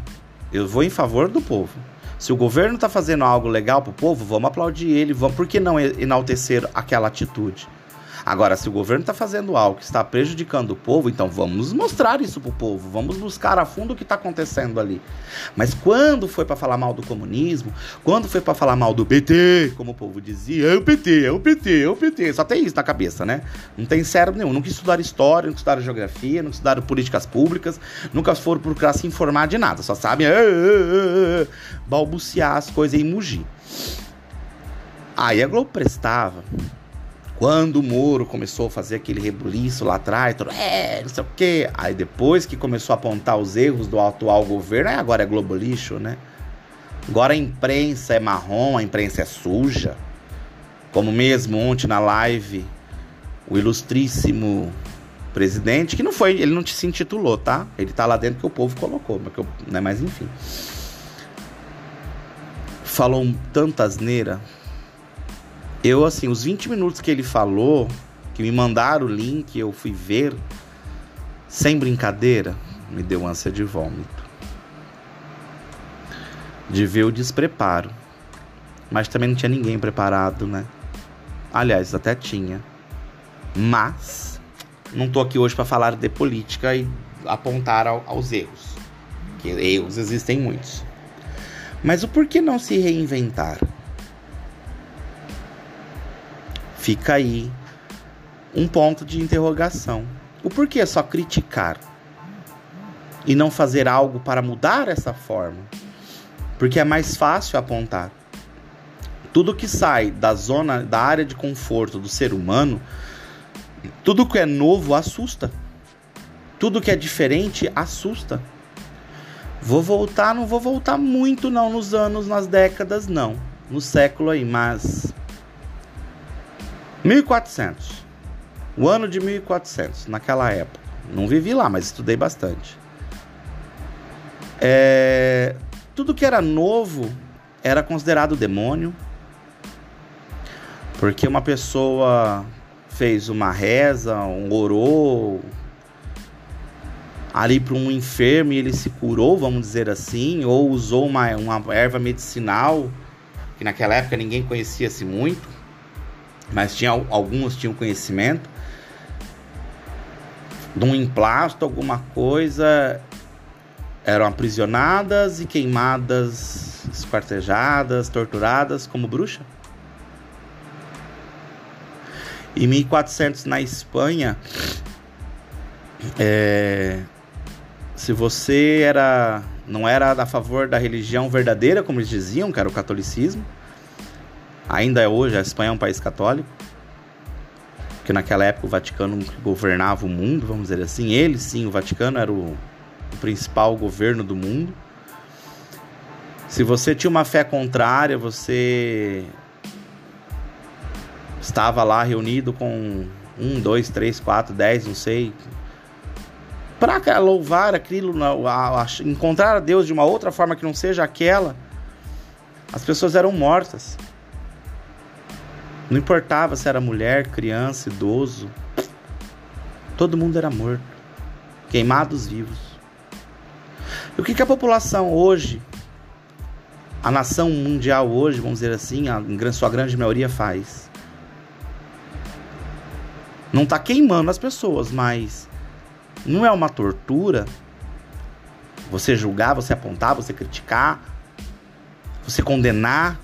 Eu vou em favor do povo. Se o governo tá fazendo algo legal pro povo, vamos aplaudir ele, vamos, por que não enaltecer aquela atitude? Agora, se o governo está fazendo algo que está prejudicando o povo, então vamos mostrar isso para o povo, vamos buscar a fundo o que está acontecendo ali. Mas quando foi para falar mal do comunismo, quando foi para falar mal do PT, como o povo dizia, é o PT, é o PT, é o PT, só tem isso na cabeça, né? Não tem cérebro nenhum, nunca estudaram história, nunca estudaram geografia, nunca estudaram políticas públicas, nunca foram procurar se informar de nada, só sabem ah, ah, ah, balbuciar as coisas e mugir. Aí a Globo prestava quando o Moro começou a fazer aquele rebuliço lá atrás, todo, é, não sei o quê. Aí depois que começou a apontar os erros do atual governo, aí agora é Globo lixo, né? Agora a imprensa é marrom, a imprensa é suja. Como mesmo ontem na live, o ilustríssimo presidente, que não foi, ele não se intitulou, tá? Ele tá lá dentro que o povo colocou, mas, eu, né, mas enfim. Falou tanta asneira, eu, assim, os 20 minutos que ele falou, que me mandaram o link, eu fui ver, sem brincadeira, me deu ânsia de vômito. De ver o despreparo. Mas também não tinha ninguém preparado, né? Aliás, até tinha. Mas não tô aqui hoje para falar de política e apontar ao, aos erros, que erros existem muitos. Mas o porquê não se reinventar? Fica aí um ponto de interrogação. O porquê só criticar e não fazer algo para mudar essa forma? Porque é mais fácil apontar. Tudo que sai da zona, da área de conforto do ser humano, tudo que é novo assusta. Tudo que é diferente assusta. Vou voltar, não vou voltar muito não nos anos, nas décadas não, no século aí, mas 1400. O ano de 1400, naquela época. Não vivi lá, mas estudei bastante. É, tudo que era novo era considerado demônio, porque uma pessoa fez uma reza, um orou ali para um enfermo e ele se curou, vamos dizer assim, ou usou uma, uma erva medicinal, que naquela época ninguém conhecia-se muito, mas tinha, alguns tinham conhecimento, de um emplasto, alguma coisa, eram aprisionadas e queimadas, esquartejadas, torturadas como bruxa. Em 1400 na Espanha, é, se você era não era a favor da religião verdadeira, como eles diziam, que era o catolicismo, ainda é hoje, a Espanha é um país católico, porque naquela época o Vaticano governava o mundo, vamos dizer assim, ele sim, o Vaticano era o, o principal governo do mundo. Se você tinha uma fé contrária, você estava lá reunido com um, dois, três, quatro, dez, não sei, para louvar aquilo, encontrar a Deus de uma outra forma que não seja aquela, as pessoas eram mortas. Não importava se era mulher, criança, idoso, todo mundo era morto, queimados vivos. E o que, que a população hoje, a nação mundial hoje, vamos dizer assim, a, sua grande maioria faz? Não está queimando as pessoas, mas não é uma tortura você julgar, você apontar, você criticar, você condenar.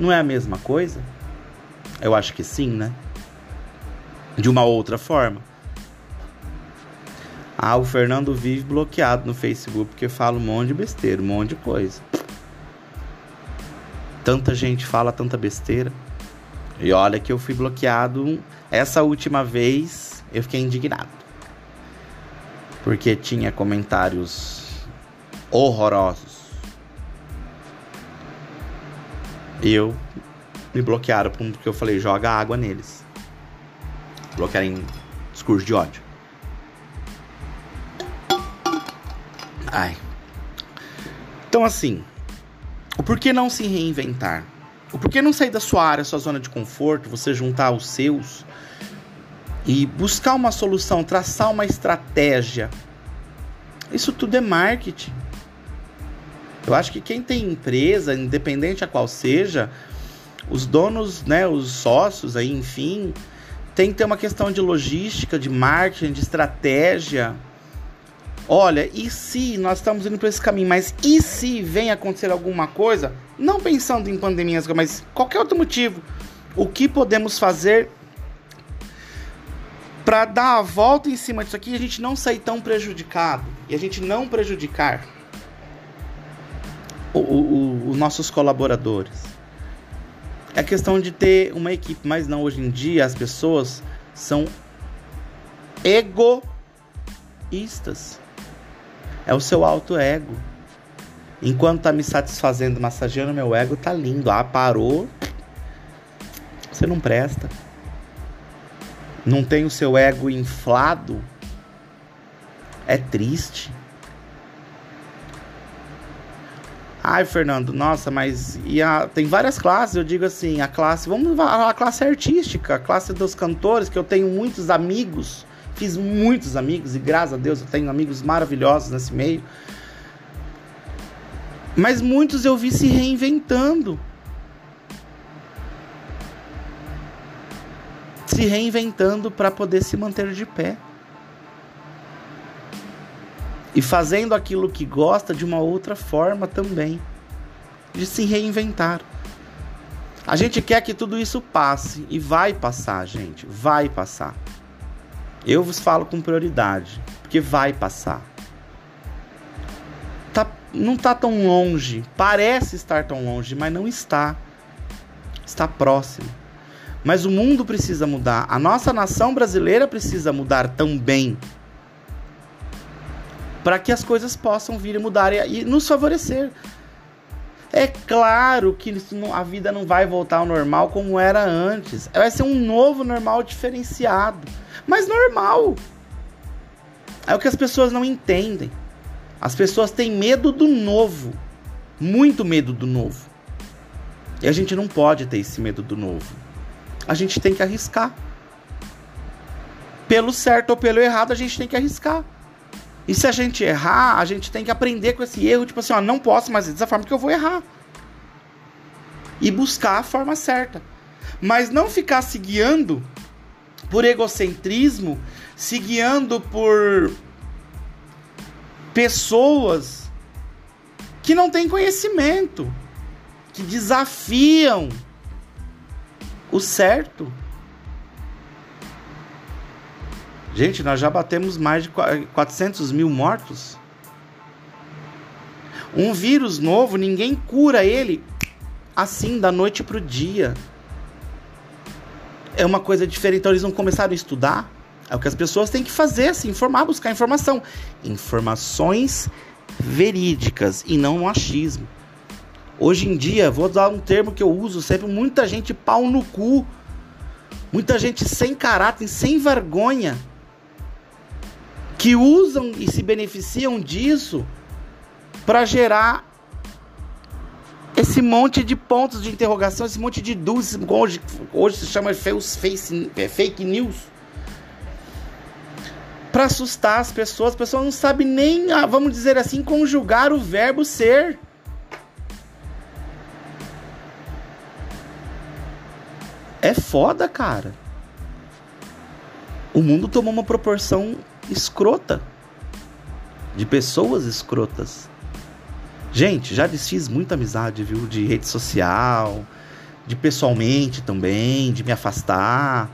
Não é a mesma coisa? Eu acho que sim, né? De uma outra forma. Ah, o Fernando vive bloqueado no Facebook porque fala um monte de besteira, um monte de coisa. Tanta gente fala tanta besteira. E olha que eu fui bloqueado essa última vez, eu fiquei indignado. Porque tinha comentários horrorosos. Eu me bloquearam porque eu falei, joga água neles. Bloquearam em discurso de ódio. Ai. Então assim, o porquê não se reinventar? O porquê não sair da sua área, sua zona de conforto, você juntar os seus e buscar uma solução, traçar uma estratégia. Isso tudo é marketing. Eu acho que quem tem empresa, independente a qual seja, os donos, né, os sócios aí, enfim, tem que ter uma questão de logística, de marketing, de estratégia. Olha, e se nós estamos indo para esse caminho, mas e se vem acontecer alguma coisa, não pensando em pandemias, mas qualquer outro motivo, o que podemos fazer para dar a volta em cima disso aqui e a gente não sair tão prejudicado e a gente não prejudicar os nossos colaboradores. É questão de ter uma equipe, mas não hoje em dia as pessoas são egoístas. É o seu alto ego. Enquanto tá me satisfazendo, massageando meu ego, tá lindo. Ah, parou. Você não presta não tem o seu ego inflado, é triste. Ai, Fernando, nossa, mas e a, tem várias classes, eu digo assim, a classe, vamos a classe artística, a classe dos cantores, que eu tenho muitos amigos, fiz muitos amigos e graças a Deus eu tenho amigos maravilhosos nesse meio. Mas muitos eu vi se reinventando. se reinventando para poder se manter de pé. E fazendo aquilo que gosta de uma outra forma também, de se reinventar. A gente quer que tudo isso passe e vai passar, gente, vai passar. Eu vos falo com prioridade, porque vai passar. Tá, não está tão longe, parece estar tão longe, mas não está. Está próximo. Mas o mundo precisa mudar, a nossa nação brasileira precisa mudar também. Para que as coisas possam vir e mudar e nos favorecer. É claro que a vida não vai voltar ao normal como era antes. Vai ser um novo normal diferenciado. Mas normal. É o que as pessoas não entendem. As pessoas têm medo do novo. Muito medo do novo. E a gente não pode ter esse medo do novo. A gente tem que arriscar. Pelo certo ou pelo errado, a gente tem que arriscar. E se a gente errar, a gente tem que aprender com esse erro, tipo assim, ó, não posso mais dessa forma que eu vou errar. E buscar a forma certa. Mas não ficar se guiando por egocentrismo, se guiando por pessoas que não têm conhecimento, que desafiam o certo. Gente, nós já batemos mais de 400 mil mortos. Um vírus novo, ninguém cura ele assim da noite para o dia. É uma coisa diferente. Então eles não começaram a estudar. É o que as pessoas têm que fazer, se informar, buscar informação. Informações verídicas e não machismo. Hoje em dia, vou dar um termo que eu uso sempre, muita gente pau no cu. Muita gente sem caráter, sem vergonha que usam e se beneficiam disso para gerar esse monte de pontos de interrogação, esse monte de dúvidas, hoje, hoje se chama é, fake news, para assustar as pessoas. As pessoas não sabem nem, ah, vamos dizer assim, conjugar o verbo ser. É foda, cara. O mundo tomou uma proporção escrota. De pessoas escrotas. Gente, já desfiz muita amizade, viu? De rede social, de pessoalmente também, de me afastar.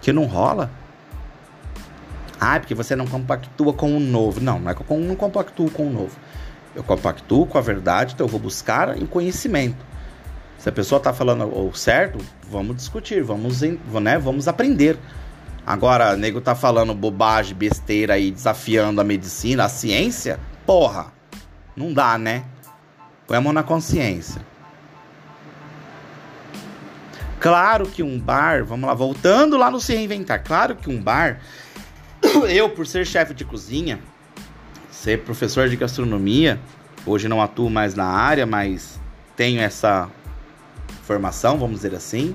Que não rola. Ah, porque você não compactua com o novo. Não, não é que eu não compactuo com o novo. Eu compactuo com a verdade, então eu vou buscar em conhecimento. Se a pessoa está falando o certo, vamos discutir, vamos, né, vamos aprender. Agora, nego tá falando bobagem, besteira aí, desafiando a medicina, a ciência, porra, não dá, né? Põe a mão na consciência. Claro que um bar, vamos lá, voltando lá no se reinventar. Claro que um bar, eu por ser chefe de cozinha, ser professor de gastronomia, hoje não atuo mais na área, mas tenho essa formação, vamos dizer assim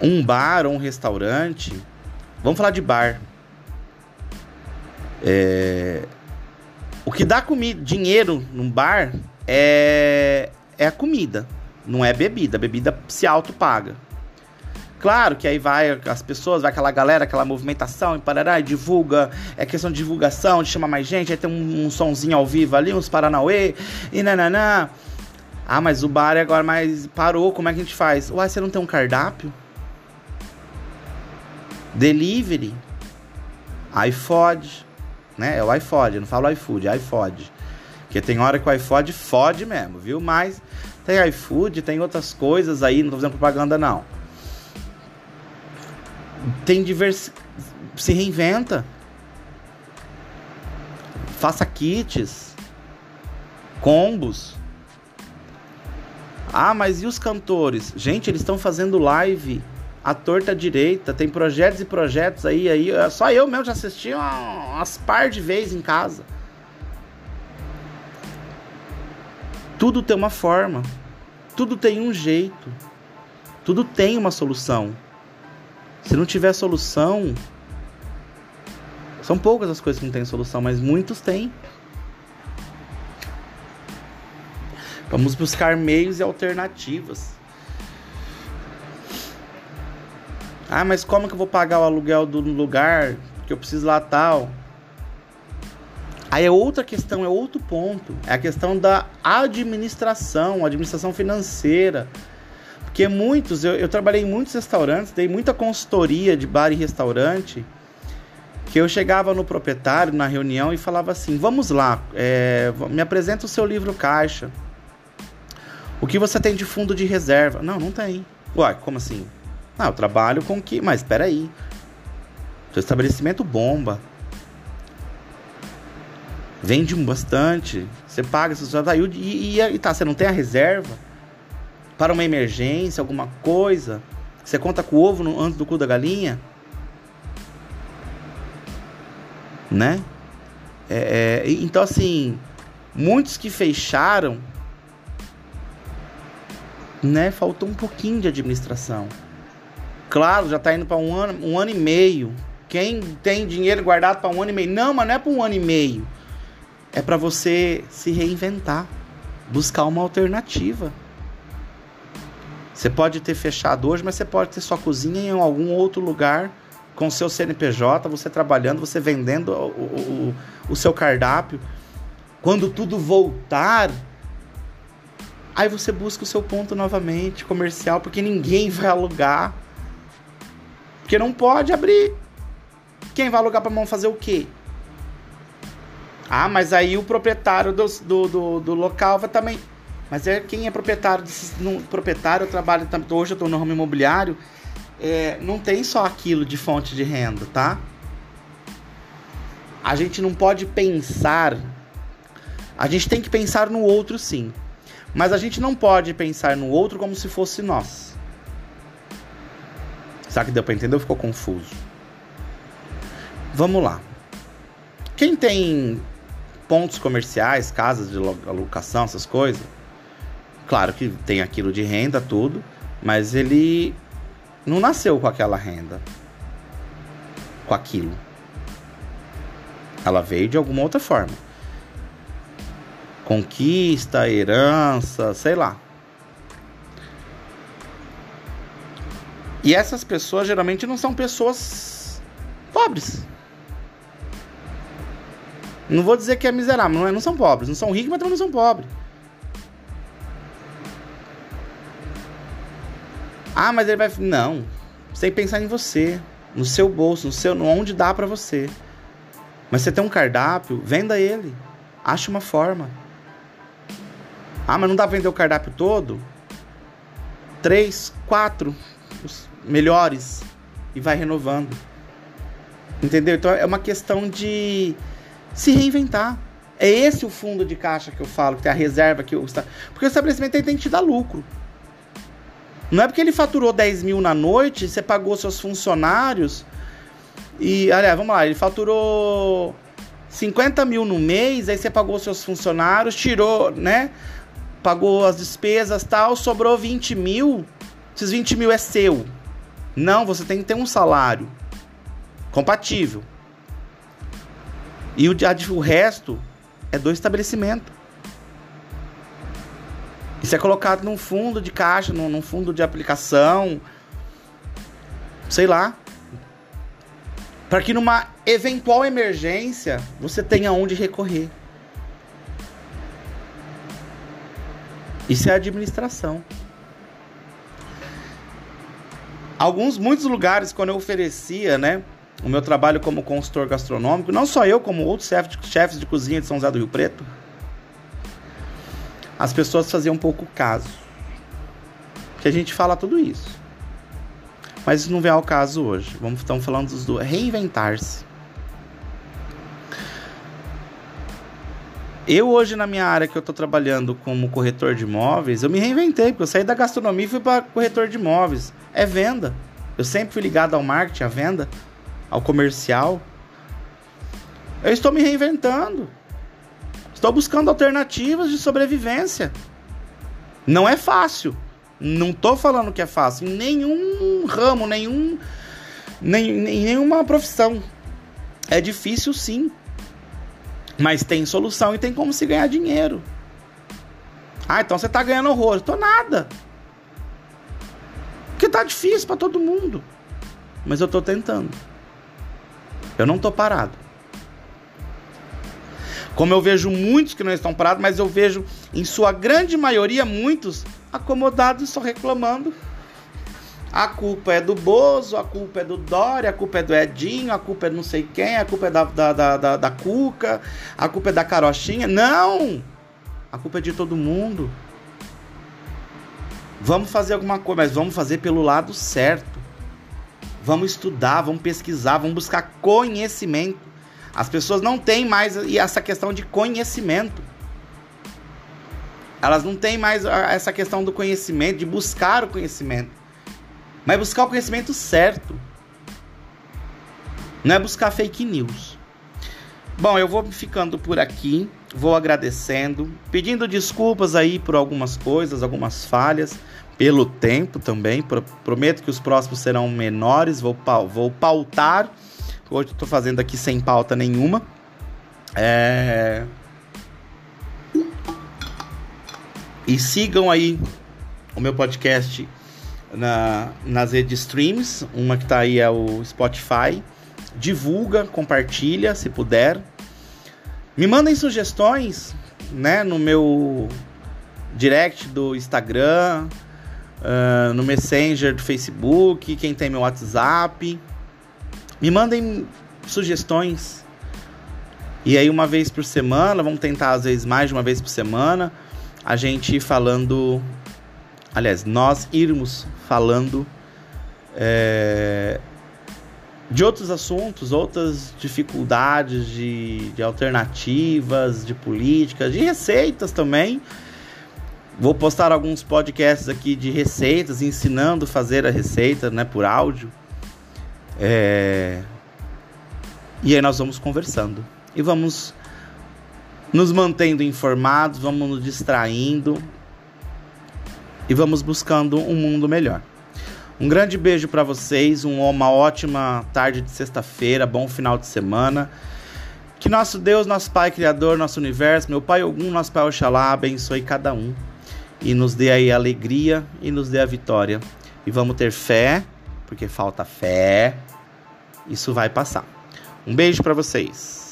um bar ou um restaurante. Vamos falar de bar. É, o que dá comida, dinheiro num bar é, é a comida, não é bebida. A bebida se auto-paga. Claro que aí vai as pessoas, vai aquela galera, aquela movimentação e parará, e divulga, é questão de divulgação, de chamar mais gente, aí tem um, um sonzinho ao vivo ali, uns paranauê, e nananã. Ah, mas o bar agora mais parou, como é que a gente faz? Uai, você não tem um cardápio? Delivery, iFod, né? É o iFod, não falo iFood, é iFod. Porque tem hora que o iFod fode mesmo, viu? Mas tem iFood, tem outras coisas aí, não tô fazendo propaganda não. Tem divers... se reinventa. Faça kits, combos. Ah, mas e os cantores? Gente, eles estão fazendo live a torta direita, tem projetos e projetos aí, aí. Só eu mesmo já assisti umas par de vezes em casa. Tudo tem uma forma, tudo tem um jeito, tudo tem uma solução. Se não tiver solução, são poucas as coisas que não têm solução, mas muitos têm. Vamos buscar meios e alternativas. Ah, mas como que eu vou pagar o aluguel do lugar que eu preciso lá tal? Aí é outra questão, é outro ponto. É a questão da administração, administração financeira. Porque muitos, eu, eu trabalhei em muitos restaurantes, dei muita consultoria de bar e restaurante, que eu chegava no proprietário na reunião e falava assim: vamos lá, é, me apresenta o seu livro caixa. O que você tem de fundo de reserva? Não, não tem. Uai, como assim? Ah, eu trabalho com que. Mas espera aí. Seu estabelecimento bomba. Vende bastante. Você paga, já tá, e, e, e tá, você não tem a reserva para uma emergência, alguma coisa. Você conta com o ovo no, antes do cu da galinha? Né? É, é, então, assim, muitos que fecharam, né? Faltou um pouquinho de administração. Claro, já está indo para um ano, um ano e meio. Quem tem dinheiro guardado para um ano e meio? Não, mas não é para um ano e meio. É para você se reinventar, buscar uma alternativa. Você pode ter fechado hoje, mas você pode ter sua cozinha em algum outro lugar com seu CNPJ, você trabalhando, você vendendo o, o, o seu cardápio. Quando tudo voltar, aí você busca o seu ponto novamente comercial, porque ninguém vai alugar. Porque não pode abrir. Quem vai alugar para mão fazer o quê? Ah, mas aí o proprietário do, do, do, do local vai também. Mas é quem é proprietário no, proprietário, eu trabalho hoje eu estou no ramo imobiliário, é, não tem só aquilo de fonte de renda, tá? A gente não pode pensar. A gente tem que pensar no outro sim. Mas a gente não pode pensar no outro como se fosse nós. Será que deu para entender ou ficou confuso? Vamos lá. Quem tem pontos comerciais, casas de locação, essas coisas, claro que tem aquilo de renda, tudo, mas ele não nasceu com aquela renda, com aquilo. Ela veio de alguma outra forma. Conquista, herança, sei lá. E essas pessoas geralmente não são pessoas pobres. Não vou dizer que é miserável, não, é, não são pobres, não são ricos, mas também não são pobres. Ah, mas ele vai. Não. Que pensar em você, no seu bolso, no seu, onde dá para você. Mas você tem um cardápio, venda ele. Ache uma forma. Ah, mas não dá pra vender o cardápio todo? Três, quatro, os melhores e vai renovando. Entendeu? Então é uma questão de se reinventar. É esse o fundo de caixa que eu falo, que tem a reserva que eu. Porque o estabelecimento tem que te dar lucro. Não é porque ele faturou 10 mil na noite, você pagou seus funcionários. E, aliás, vamos lá, ele faturou 50 mil no mês, aí você pagou seus funcionários, tirou, né? Pagou as despesas tal, sobrou 20 mil. Esses 20 mil é seu. Não, você tem que ter um salário compatível. E o, o resto é do estabelecimento. Isso é colocado num fundo de caixa, num, num fundo de aplicação. Sei lá. Para que numa eventual emergência você tenha onde recorrer. Isso é administração. Alguns, muitos lugares, quando eu oferecia, né, o meu trabalho como consultor gastronômico, não só eu, como outros chefes de, cozinha de São José do Rio Preto, as pessoas faziam um pouco caso. Que a gente fala tudo isso. Mas isso não vem ao caso hoje. Vamos estamos falando do reinventar-se. Eu hoje na minha área que eu estou trabalhando como corretor de imóveis, eu me reinventei, porque eu saí da gastronomia e fui para corretor de imóveis. É venda. Eu sempre fui ligado ao marketing, à venda, ao comercial. Eu estou me reinventando. Estou buscando alternativas de sobrevivência. Não é fácil. Não estou falando que é fácil. Em nenhum ramo, nenhum, nem, nenhuma profissão. É difícil sim. Mas tem solução e tem como se ganhar dinheiro. Ah, então você tá ganhando horror. Tô nada. Porque tá difícil para todo mundo. mas eu estou tentando. Eu não estou parado. Como eu vejo muitos que não estão parados, mas eu vejo, em sua grande maioria, muitos acomodados só reclamando. A culpa é do Bozo, a culpa é do Dória, a culpa é do Edinho, a culpa é não sei quem, a culpa é da, da, da, da, da Cuca, a culpa é da Carochinha. Não! A culpa é de todo mundo. Vamos fazer alguma coisa, mas vamos fazer pelo lado certo. Vamos estudar, vamos pesquisar, vamos buscar conhecimento. As pessoas não têm mais essa questão de conhecimento. Elas não têm mais essa questão do conhecimento, de buscar o conhecimento. Mas buscar o conhecimento certo. Não é buscar fake news. Bom, eu vou ficando por aqui, vou agradecendo, pedindo desculpas aí por algumas coisas, algumas falhas, pelo tempo também. Prometo que os próximos serão menores, vou, vou pautar. Hoje estou fazendo aqui sem pauta nenhuma. É... E sigam aí o meu podcast na, nas redes streams. Uma que está aí é o Spotify divulga, compartilha se puder. Me mandem sugestões, né, no meu direct do Instagram, uh, no Messenger do Facebook, quem tem meu WhatsApp. Me mandem sugestões. E aí uma vez por semana, vamos tentar às vezes mais de uma vez por semana, a gente falando, aliás, nós irmos falando é, de outros assuntos, outras dificuldades de, de alternativas, de políticas, de receitas também. Vou postar alguns podcasts aqui de receitas, ensinando a fazer a receita né, por áudio. É... E aí nós vamos conversando. E vamos nos mantendo informados, vamos nos distraindo e vamos buscando um mundo melhor. Um grande beijo para vocês, uma ótima tarde de sexta-feira, bom final de semana. Que nosso Deus, nosso Pai Criador, nosso universo, meu Pai Ogum, nosso Pai Oxalá, abençoe cada um e nos dê aí a alegria e nos dê a vitória. E vamos ter fé, porque falta fé. Isso vai passar. Um beijo para vocês.